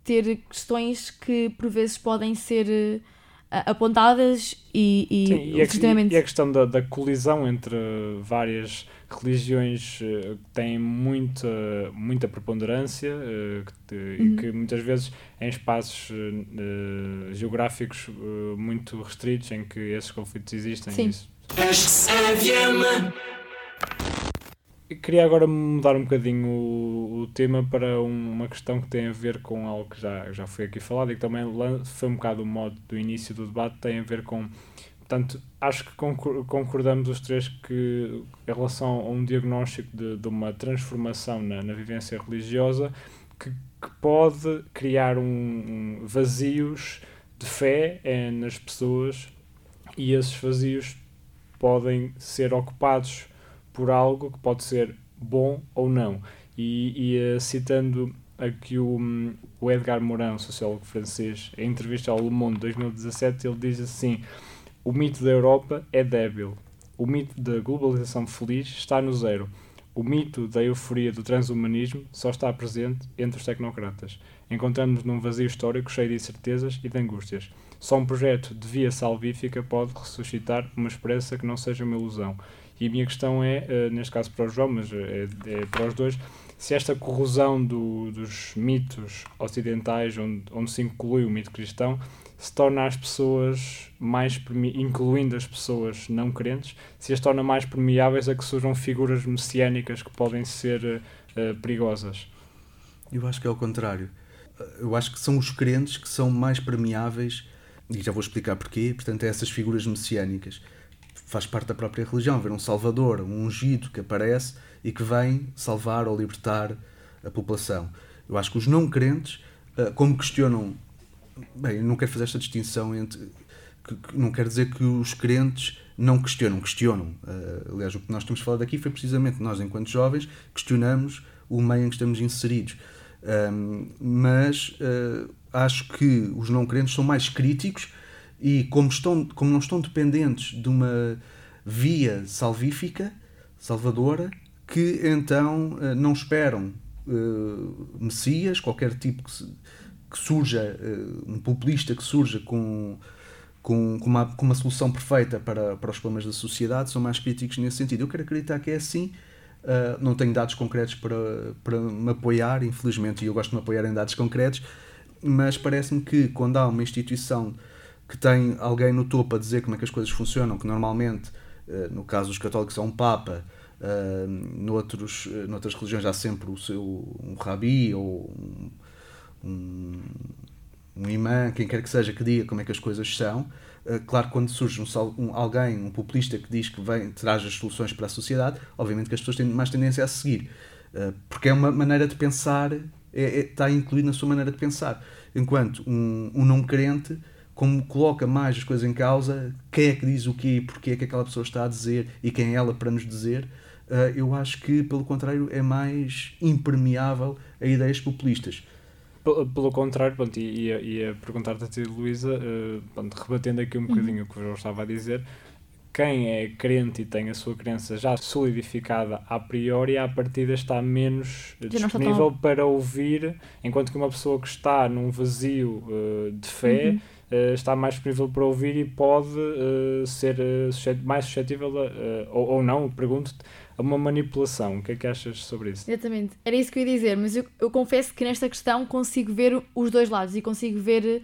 ter questões que por vezes podem ser uh, apontadas e, e, Sim, e, a, e a questão da, da colisão entre várias religiões uh, têm muita, muita preponderância uh, que, uhum. e que muitas vezes em espaços uh, geográficos muito restritos em que esses conflitos existem. Sim. Isso. Queria agora mudar um bocadinho o, o, tema para uma questão que tem a ver com algo que já, já foi aqui falado e que também foi um bocado o modo do início do debate, tem a ver com Portanto, acho que concordamos os três que, em relação a um diagnóstico de, de uma transformação na, na vivência religiosa, que, que pode criar um, um, vazios de fé é, nas pessoas e esses vazios podem ser ocupados por algo que pode ser bom ou não. E, e uh, citando aqui o, o Edgar Morin, sociólogo francês, em entrevista ao Le Monde 2017, ele diz assim o mito da Europa é débil. O mito da globalização feliz está no zero. O mito da euforia do transhumanismo só está presente entre os tecnocratas. Encontramos-nos num vazio histórico cheio de incertezas e de angústias. Só um projeto de via salvífica pode ressuscitar uma esperança que não seja uma ilusão. E a minha questão é, uh, neste caso para o João, mas é, é, para os dois, se esta corrosão do, dos mitos ocidentais, onde, onde se inclui o mito cristão, se torna as pessoas mais, incluindo as pessoas não crentes, se as torna mais permeáveis a que surjam figuras messiânicas que podem ser uh, perigosas. Eu acho que é o contrário. Eu acho que são os crentes que são mais permeáveis, e já vou explicar porquê, portanto, é essas figuras messiânicas. Faz parte da própria religião, ver um salvador, um ungido que aparece e que vem salvar ou libertar a população. Eu acho que os não crentes, eh, como questionam Bem, eu não quero fazer esta distinção entre. Que, que não quer dizer que os crentes não questionam, questionam. Uh, aliás, o que nós temos falado aqui foi precisamente nós, enquanto jovens, questionamos o meio em que estamos inseridos. Um, mas uh, acho que os não crentes são mais críticos e, como, estão, como não estão dependentes de uma via salvífica, salvadora, que então uh, não esperam Messias, qualquer tipo que se, que surja, uh, um populista que surja com, com, com, uma, com uma solução perfeita para, para os problemas da sociedade, são mais críticos nesse sentido. Eu quero acreditar que é assim. Uh, não tenho dados concretos para, para me apoiar, infelizmente, e eu gosto de me apoiar em dados concretos, mas parece-me que quando há uma instituição que tem alguém no topo a dizer como é que as coisas funcionam, que normalmente, uh, no caso dos católicos, é um Papa, uh, noutros, noutras religiões há sempre o seu, um rabi ou um, um, um imã, quem quer que seja, que diga como é que as coisas são. Uh, claro, quando surge um, um, alguém, um populista que diz que vem, traz as soluções para a sociedade, obviamente que as pessoas têm mais tendência a seguir. Uh, porque é uma maneira de pensar, é, é, está incluído na sua maneira de pensar. Enquanto um, um não crente, como coloca mais as coisas em causa, quem é que diz o quê, porque é que aquela pessoa está a dizer e quem é ela para nos dizer, uh, eu acho que, pelo contrário, é mais impermeável a ideias populistas. Pelo contrário, pronto, ia, ia perguntar-te a ti, Luísa, uh, rebatendo aqui um uhum. bocadinho o que eu estava a dizer, quem é crente e tem a sua crença já solidificada a priori, à partida está menos disponível tão... para ouvir, enquanto que uma pessoa que está num vazio uh, de fé. Uhum. uh, está mais disponível para ouvir e pode uh, ser mais suscetível, a, ou, ou não, pergunto-te, a uma manipulação. O que é que achas sobre isso? Exatamente, era isso que eu ia dizer, mas eu, eu confesso que nesta questão consigo ver os dois lados e consigo ver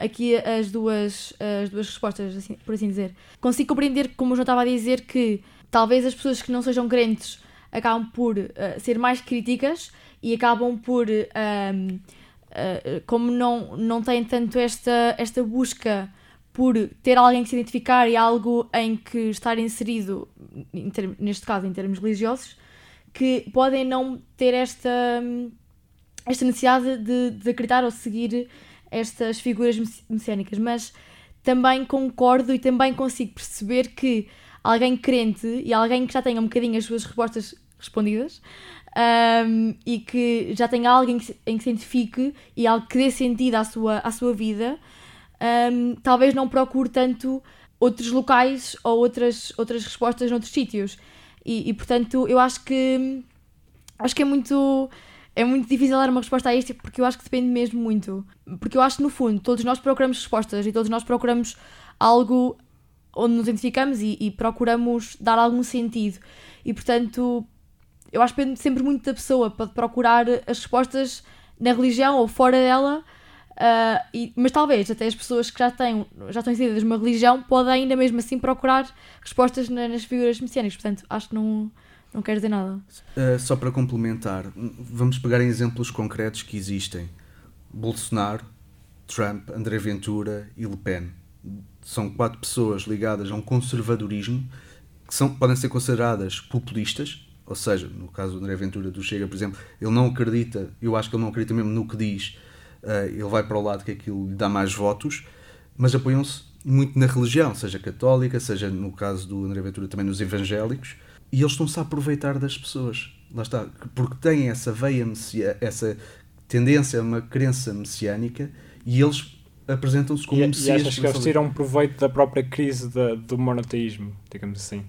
aqui as duas, as duas respostas, assim, por assim dizer. Consigo compreender, como eu já estava a dizer, que talvez as pessoas que não sejam crentes acabam por ser mais críticas e acabam por. Uh, como não, não têm tanto esta, esta busca por ter alguém que se identificar e algo em que estar inserido, neste caso em termos religiosos, que podem não ter esta, esta necessidade de, de acreditar ou seguir estas figuras messiânicas. Mas também concordo e também consigo perceber que alguém crente e alguém que já tenha um bocadinho as suas respostas respondidas um, e que já tenha alguém em que se identifique e algo que dê sentido à sua, à sua vida, um, talvez não procure tanto outros locais ou outras, outras respostas noutros sítios. E, e, portanto, eu acho que acho que é muito é muito difícil dar uma resposta a isto porque eu acho que depende mesmo muito. Porque eu acho que no fundo todos nós procuramos respostas e todos nós procuramos algo onde nos identificamos e, e procuramos dar algum sentido. E portanto, eu acho que depende sempre muito da pessoa, pode procurar as respostas na religião ou fora dela, uh, e, mas talvez até as pessoas que já, têm, já estão inseridas numa religião podem ainda mesmo assim procurar respostas na, nas figuras messiânicas, portanto acho que não, não quero dizer nada. Uh, só para complementar, vamos pegar em exemplos concretos que existem. Bolsonaro, Trump, André Ventura e Le Pen. São quatro pessoas ligadas a um conservadorismo que são, podem ser consideradas populistas, ou seja, no caso do André Ventura do Chega, por exemplo, ele não acredita, eu acho que ele não acredita mesmo no que diz, uh, ele vai para o lado que aquilo lhe dá mais votos, mas apoiam-se muito na religião, seja católica, seja no caso do André Ventura também nos evangélicos, e eles estão-se a aproveitar das pessoas. Lá está, porque têm essa veia, essa tendência a uma crença messiânica e eles apresentam-se como e, messias. E achas que eles tiram proveito da própria crise da, do monoteísmo, digamos assim?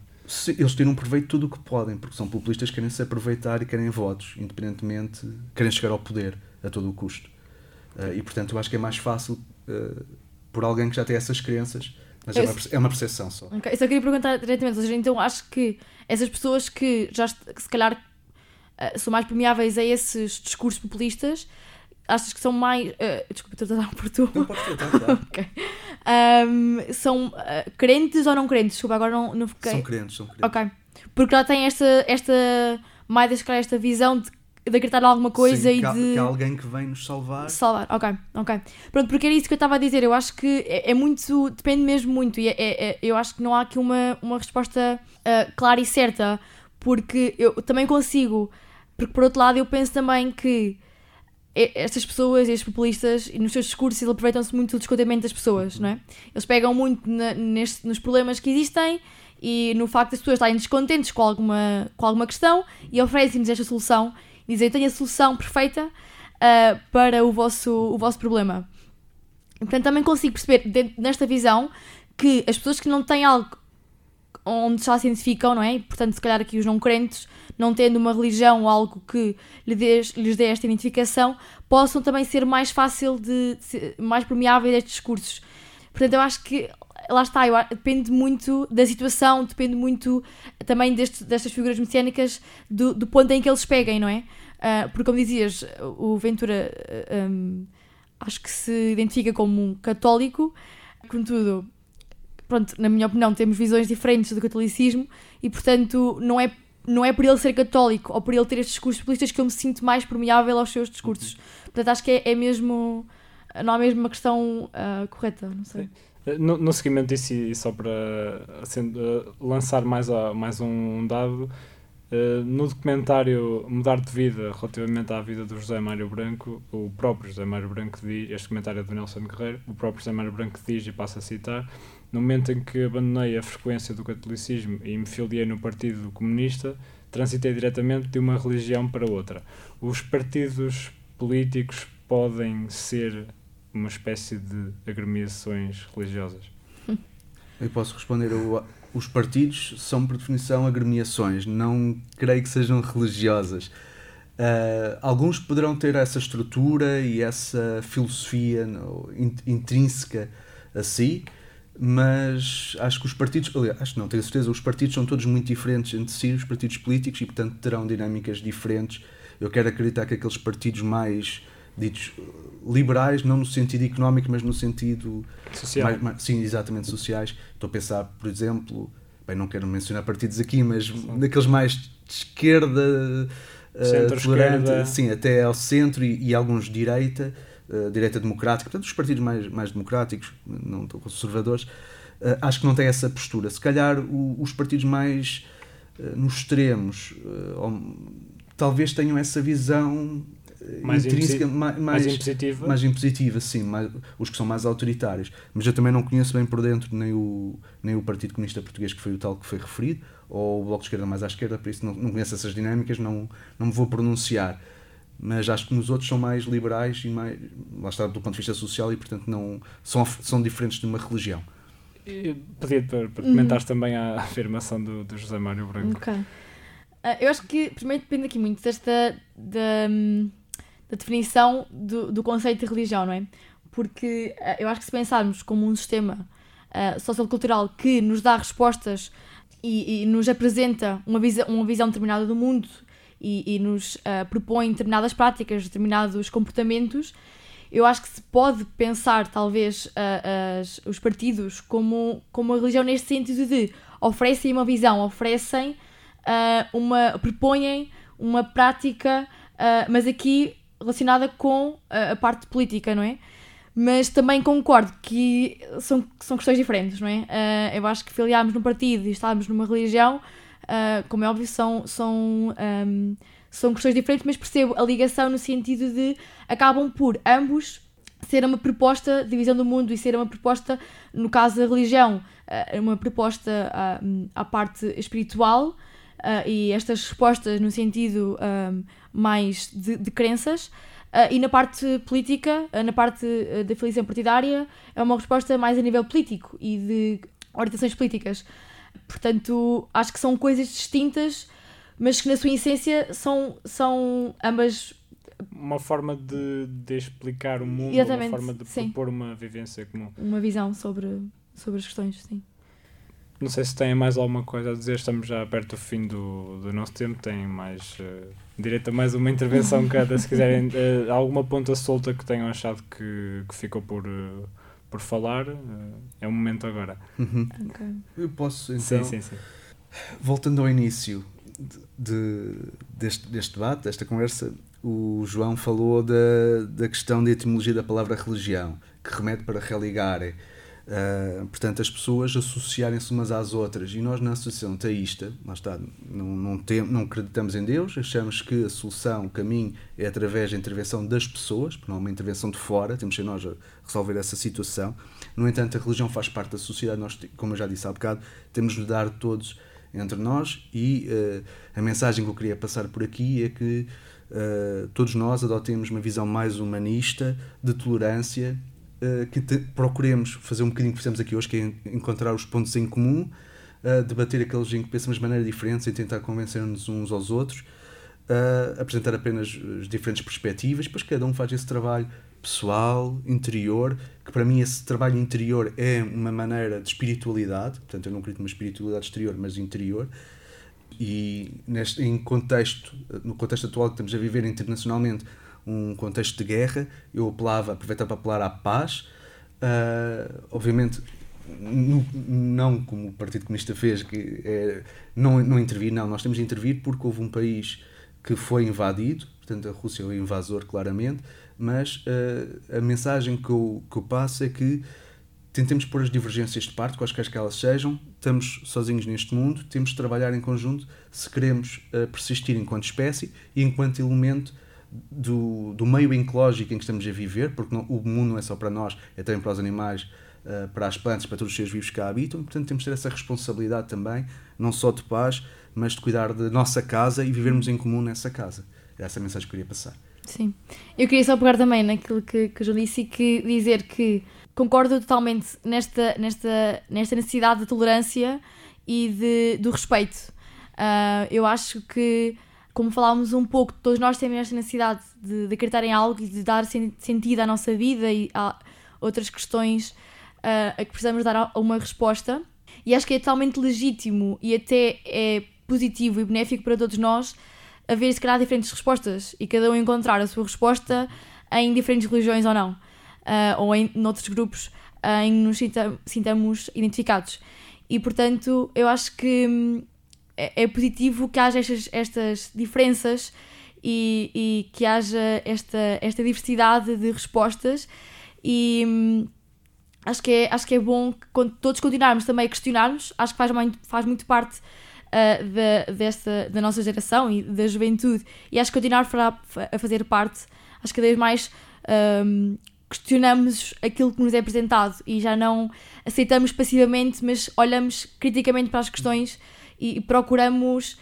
eles tiram proveito de tudo o que podem, porque são populistas que querem se aproveitar e querem votos, independentemente, querem chegar ao poder a todo o custo. Uh, e portanto, eu acho que é mais fácil uh, por alguém que já tem essas crenças, mas é uma, é uma percepção só. Okay. Eu só queria perguntar diretamente, ou seja, então acho que essas pessoas que já que se calhar uh, são mais permeáveis a esses discursos populistas achas que são mais. Uh, desculpa, estou a dar por tu. Não podes tentar, ok. Um, são uh, crentes ou não crentes? Desculpa, agora não, não fiquei. São crentes, são crentes. Ok. Porque já tem esta, esta mais esta visão de, de acreditar em alguma coisa Sim, e que há, de. Que há alguém que vem nos salvar. Salvar, ok, ok. Pronto, porque era isso que eu estava a dizer. Eu acho que é, é muito. Depende mesmo muito. E é, é, é, eu acho que não há aqui uma, uma resposta uh, clara e certa. Porque eu também consigo. Porque por outro lado eu penso também que estas pessoas, estes populistas, nos seus discursos, eles aproveitam-se muito do descontentamento das pessoas, não é? Eles pegam muito na, neste, nos problemas que existem e no facto das pessoas estarem descontentes com alguma, com alguma questão e oferecem-nos esta solução dizem: tenho a solução perfeita uh, para o vosso, o vosso problema. Portanto, também consigo perceber, dentro, nesta visão, que as pessoas que não têm algo onde já se identificam, não é? Portanto, se calhar aqui os não crentes, não tendo uma religião ou algo que lhes dê, lhes dê esta identificação, possam também ser mais fácil de, de mais permeáveis a estes discursos. Portanto, eu acho que lá está, eu, depende muito da situação, depende muito também deste, destas figuras messiânicas, do, do ponto em que eles peguem, não é? Uh, porque, como dizias, o Ventura um, acho que se identifica como um católico, contudo, pronto, na minha opinião, temos visões diferentes do catolicismo e, portanto, não é, não é por ele ser católico ou por ele ter estes discursos populistas que eu me sinto mais permeável aos seus discursos. Uhum. Portanto, acho que é, é mesmo. Não há mesmo uma questão uh, correta, não sei. No, no seguimento disso, e só para assim, lançar mais, a, mais um dado, Uh, no documentário Mudar de Vida, relativamente à vida do José Mário Branco, o próprio José Mário Branco diz, este comentário é do Nelson Guerreiro, o próprio José Mário Branco diz, e passa a citar, no momento em que abandonei a frequência do catolicismo e me filiei no Partido Comunista, transitei diretamente de uma religião para outra. Os partidos políticos podem ser uma espécie de agremiações religiosas? Eu posso responder. os partidos são, por definição, agremiações. Não creio que sejam religiosas. Uh, alguns poderão ter essa estrutura e essa filosofia no, in, intrínseca a si, mas acho que os partidos, aliás, acho que não, tenho certeza, os partidos são todos muito diferentes entre si, os partidos políticos, e portanto terão dinâmicas diferentes. Eu quero acreditar que aqueles partidos mais ditos liberais, não no sentido económico, mas no sentido Social. mais- mais- sim, exatamente sociais. Estou a pensar, por exemplo, bem, não quero mencionar partidos aqui, mas daqueles mais de esquerda, eh, Centro-esquerda. tolerante, sim, até ao centro e, e alguns de direita, eh, direita democrática, portanto, os partidos mais, mais democráticos, não tão conservadores, eh, acho que não têm essa postura. Se calhar o- os partidos mais eh, nos extremos, eh, ou- talvez tenham essa visão eh, Mais intrínseca, imposi- ma- Mais, mais, impositiva. mais impositiva, sim, mais- os que são mais autoritários. Mas eu também não conheço bem por dentro nem o, nem o Partido Comunista Português, que foi o tal que foi referido, ou o Bloco de Esquerda mais à esquerda, por isso não, não conheço essas dinâmicas, não, não me vou pronunciar. Mas acho que nos outros são mais liberais e mais, lá está, do ponto de vista social, e portanto não, são, são diferentes de uma religião. Pedia-te para, para Uhum. comentares também a afirmação do, do José Mário Branco. Ok. Ah, eu acho que, primeiro, depende aqui muito desta. da, hum, da definição do, do conceito de religião, não é? Porque ah, eu acho que se pensarmos como um sistema ah, sociocultural que nos dá respostas e, e nos apresenta uma, visa, uma visão determinada do mundo e, e nos ah, propõe determinadas práticas, determinados comportamentos, eu acho que se pode pensar, talvez, as- os partidos como, como a religião neste sentido de oferecem uma visão, oferecem ah, uma. propõem uma prática, ah, mas aqui relacionada com ah, a parte política, não é? Mas também concordo que são, são questões diferentes, não é? Ah, eu acho que filiarmos num partido e estarmos numa religião, ah, como é óbvio, são, são, ahm, são questões diferentes, mas percebo a ligação no sentido de acabam por ambos ser uma proposta de visão do mundo e ser uma proposta, no caso da religião, ah, uma proposta ah, à parte espiritual ah, e estas respostas no sentido ahm, mais de, de crenças. Ah, e na parte política, ah, na parte ah, da filiação partidária, é uma resposta mais a nível político e de orientações políticas. Portanto, acho que são coisas distintas, mas que na sua essência são, são ambas Uma forma de, de explicar o mundo, Exatamente, uma forma de sim. propor uma vivência comum. uma visão sobre, sobre as questões, sim. Não sei se têm mais alguma coisa a dizer, estamos já perto do fim do, do nosso tempo, têm mais eh, direito a mais uma intervenção cada, se quiserem, eh, alguma ponta solta que tenham achado que, que ficou por, eh, por falar, eh, é o momento agora. Uhum. Ok. Eu posso então. sim, sim, sim. Voltando ao início de, de- deste, deste debate, desta conversa, o João falou da, da questão da etimologia da palavra religião, que remete para religare. Ah, portanto, as pessoas associarem-se umas às outras. E nós, na associação teísta, lá está, não, não, tem, não acreditamos em Deus, achamos que a solução, o caminho, é através da intervenção das pessoas, porque não é uma intervenção de fora, temos que nós resolver essa situação. No entanto, a religião faz parte da sociedade, nós, como eu já disse há bocado, temos de dar todos entre nós e eh, a mensagem que eu queria passar por aqui é que eh, todos nós adotemos uma visão mais humanista, de tolerância, eh, que te- procuremos fazer um bocadinho que fizemos aqui hoje, que é en- encontrar os pontos em comum, eh, debater aqueles em que pensamos de maneira diferente e tentar convencer-nos uns aos outros, eh, apresentar apenas as diferentes perspectivas, depois cada um faz esse trabalho pessoal, interior, que para mim esse trabalho interior é uma maneira de espiritualidade, portanto eu não acredito numa espiritualidade exterior, mas interior, e neste, em contexto, no contexto atual que estamos a viver internacionalmente, um contexto de guerra, eu apelava, aproveitava para apelar à paz, Ah, obviamente no- não como o Partido Comunista fez, que é não, não intervir, não, nós temos de intervir porque houve um país que foi invadido, portanto a Rússia é o invasor claramente, mas ah, a mensagem que eu, que eu passo é que tentemos pôr as divergências de parte, quaisquer que elas sejam, estamos sozinhos neste mundo, temos de trabalhar em conjunto se queremos ah, persistir enquanto espécie e enquanto elemento do, do meio ecológico em que estamos a viver, porque não- o mundo não é só para nós, é também para os animais, ah, para as plantas, para todos os seres vivos que cá habitam, portanto temos de ter essa responsabilidade também, não só de paz, mas de cuidar da nossa casa e vivermos em comum nessa casa. É essa a mensagem que eu queria passar. Sim. Eu queria só pegar também naquilo que, que João disse e que dizer que concordo totalmente nesta, nesta, nesta necessidade de tolerância e de, do respeito. Ah, eu acho que como falámos um pouco, todos nós temos esta necessidade de, de acreditar em algo e de dar sen sentido à nossa vida e a outras questões uh, a que precisamos dar uma resposta. E acho que é totalmente legítimo e até é positivo e benéfico para todos nós haver, se calhar, diferentes respostas e cada um encontrar a sua resposta em diferentes religiões ou não, uh, ou em outros grupos uh, em que nos sinta, sintamos identificados. E, portanto, eu acho que hum, é, é, positivo que haja estas, estas diferenças e, e, que haja esta, esta diversidade de respostas. E hum, acho, que é, acho que é bom que todos continuarmos também a questionarmos, acho que faz muito, faz muito parte uh, da, desta, da nossa geração e da juventude. E acho que continuar a fazer parte, acho que cada vez mais um, questionamos aquilo que nos é apresentado e já não aceitamos passivamente, mas olhamos criticamente para as questões e, procuramos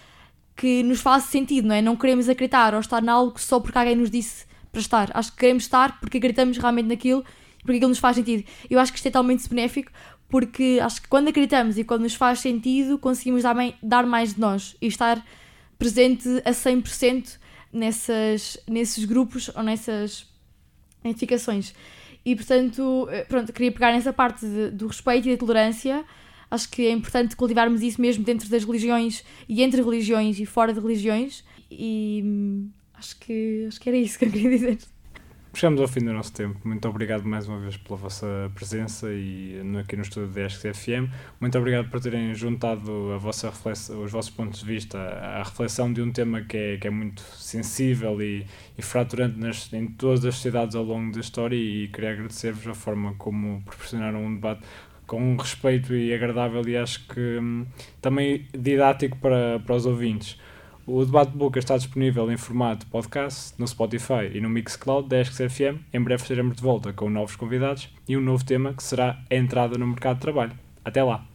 que nos faça sentido, não é? Não queremos acreditar ou estar em algo só porque alguém nos disse para estar. Acho que queremos estar porque acreditamos realmente naquilo e porque aquilo nos faz sentido. Eu acho que isto é totalmente benéfico porque acho que quando acreditamos e quando nos faz sentido, conseguimos dar, dar mais de nós e estar presente a 100% nessas, nesses grupos ou nessas identificações. E portanto, eh, pronto, queria pegar nessa parte de, do respeito e da tolerância. Acho que é importante cultivarmos isso mesmo dentro das religiões e entre religiões e fora de religiões. E hum, acho que, acho que era isso que eu queria dizer. Chegamos ao fim do nosso tempo. Muito obrigado mais uma vez pela vossa presença e aqui no estúdio da FM. Muito obrigado por terem juntado a vossa os vossos pontos de vista à reflexão de um tema que é, que é muito sensível e, e fraturante nas, em todas as sociedades ao longo da história e queria agradecer-vos a forma como proporcionaram um debate com respeito e agradável e acho que hum, também didático para, para os ouvintes. O Debate de Boca está disponível em formato podcast no Spotify e no Mixcloud da FM. Em breve estaremos de volta com novos convidados e um novo tema que será a entrada no mercado de trabalho. Até lá!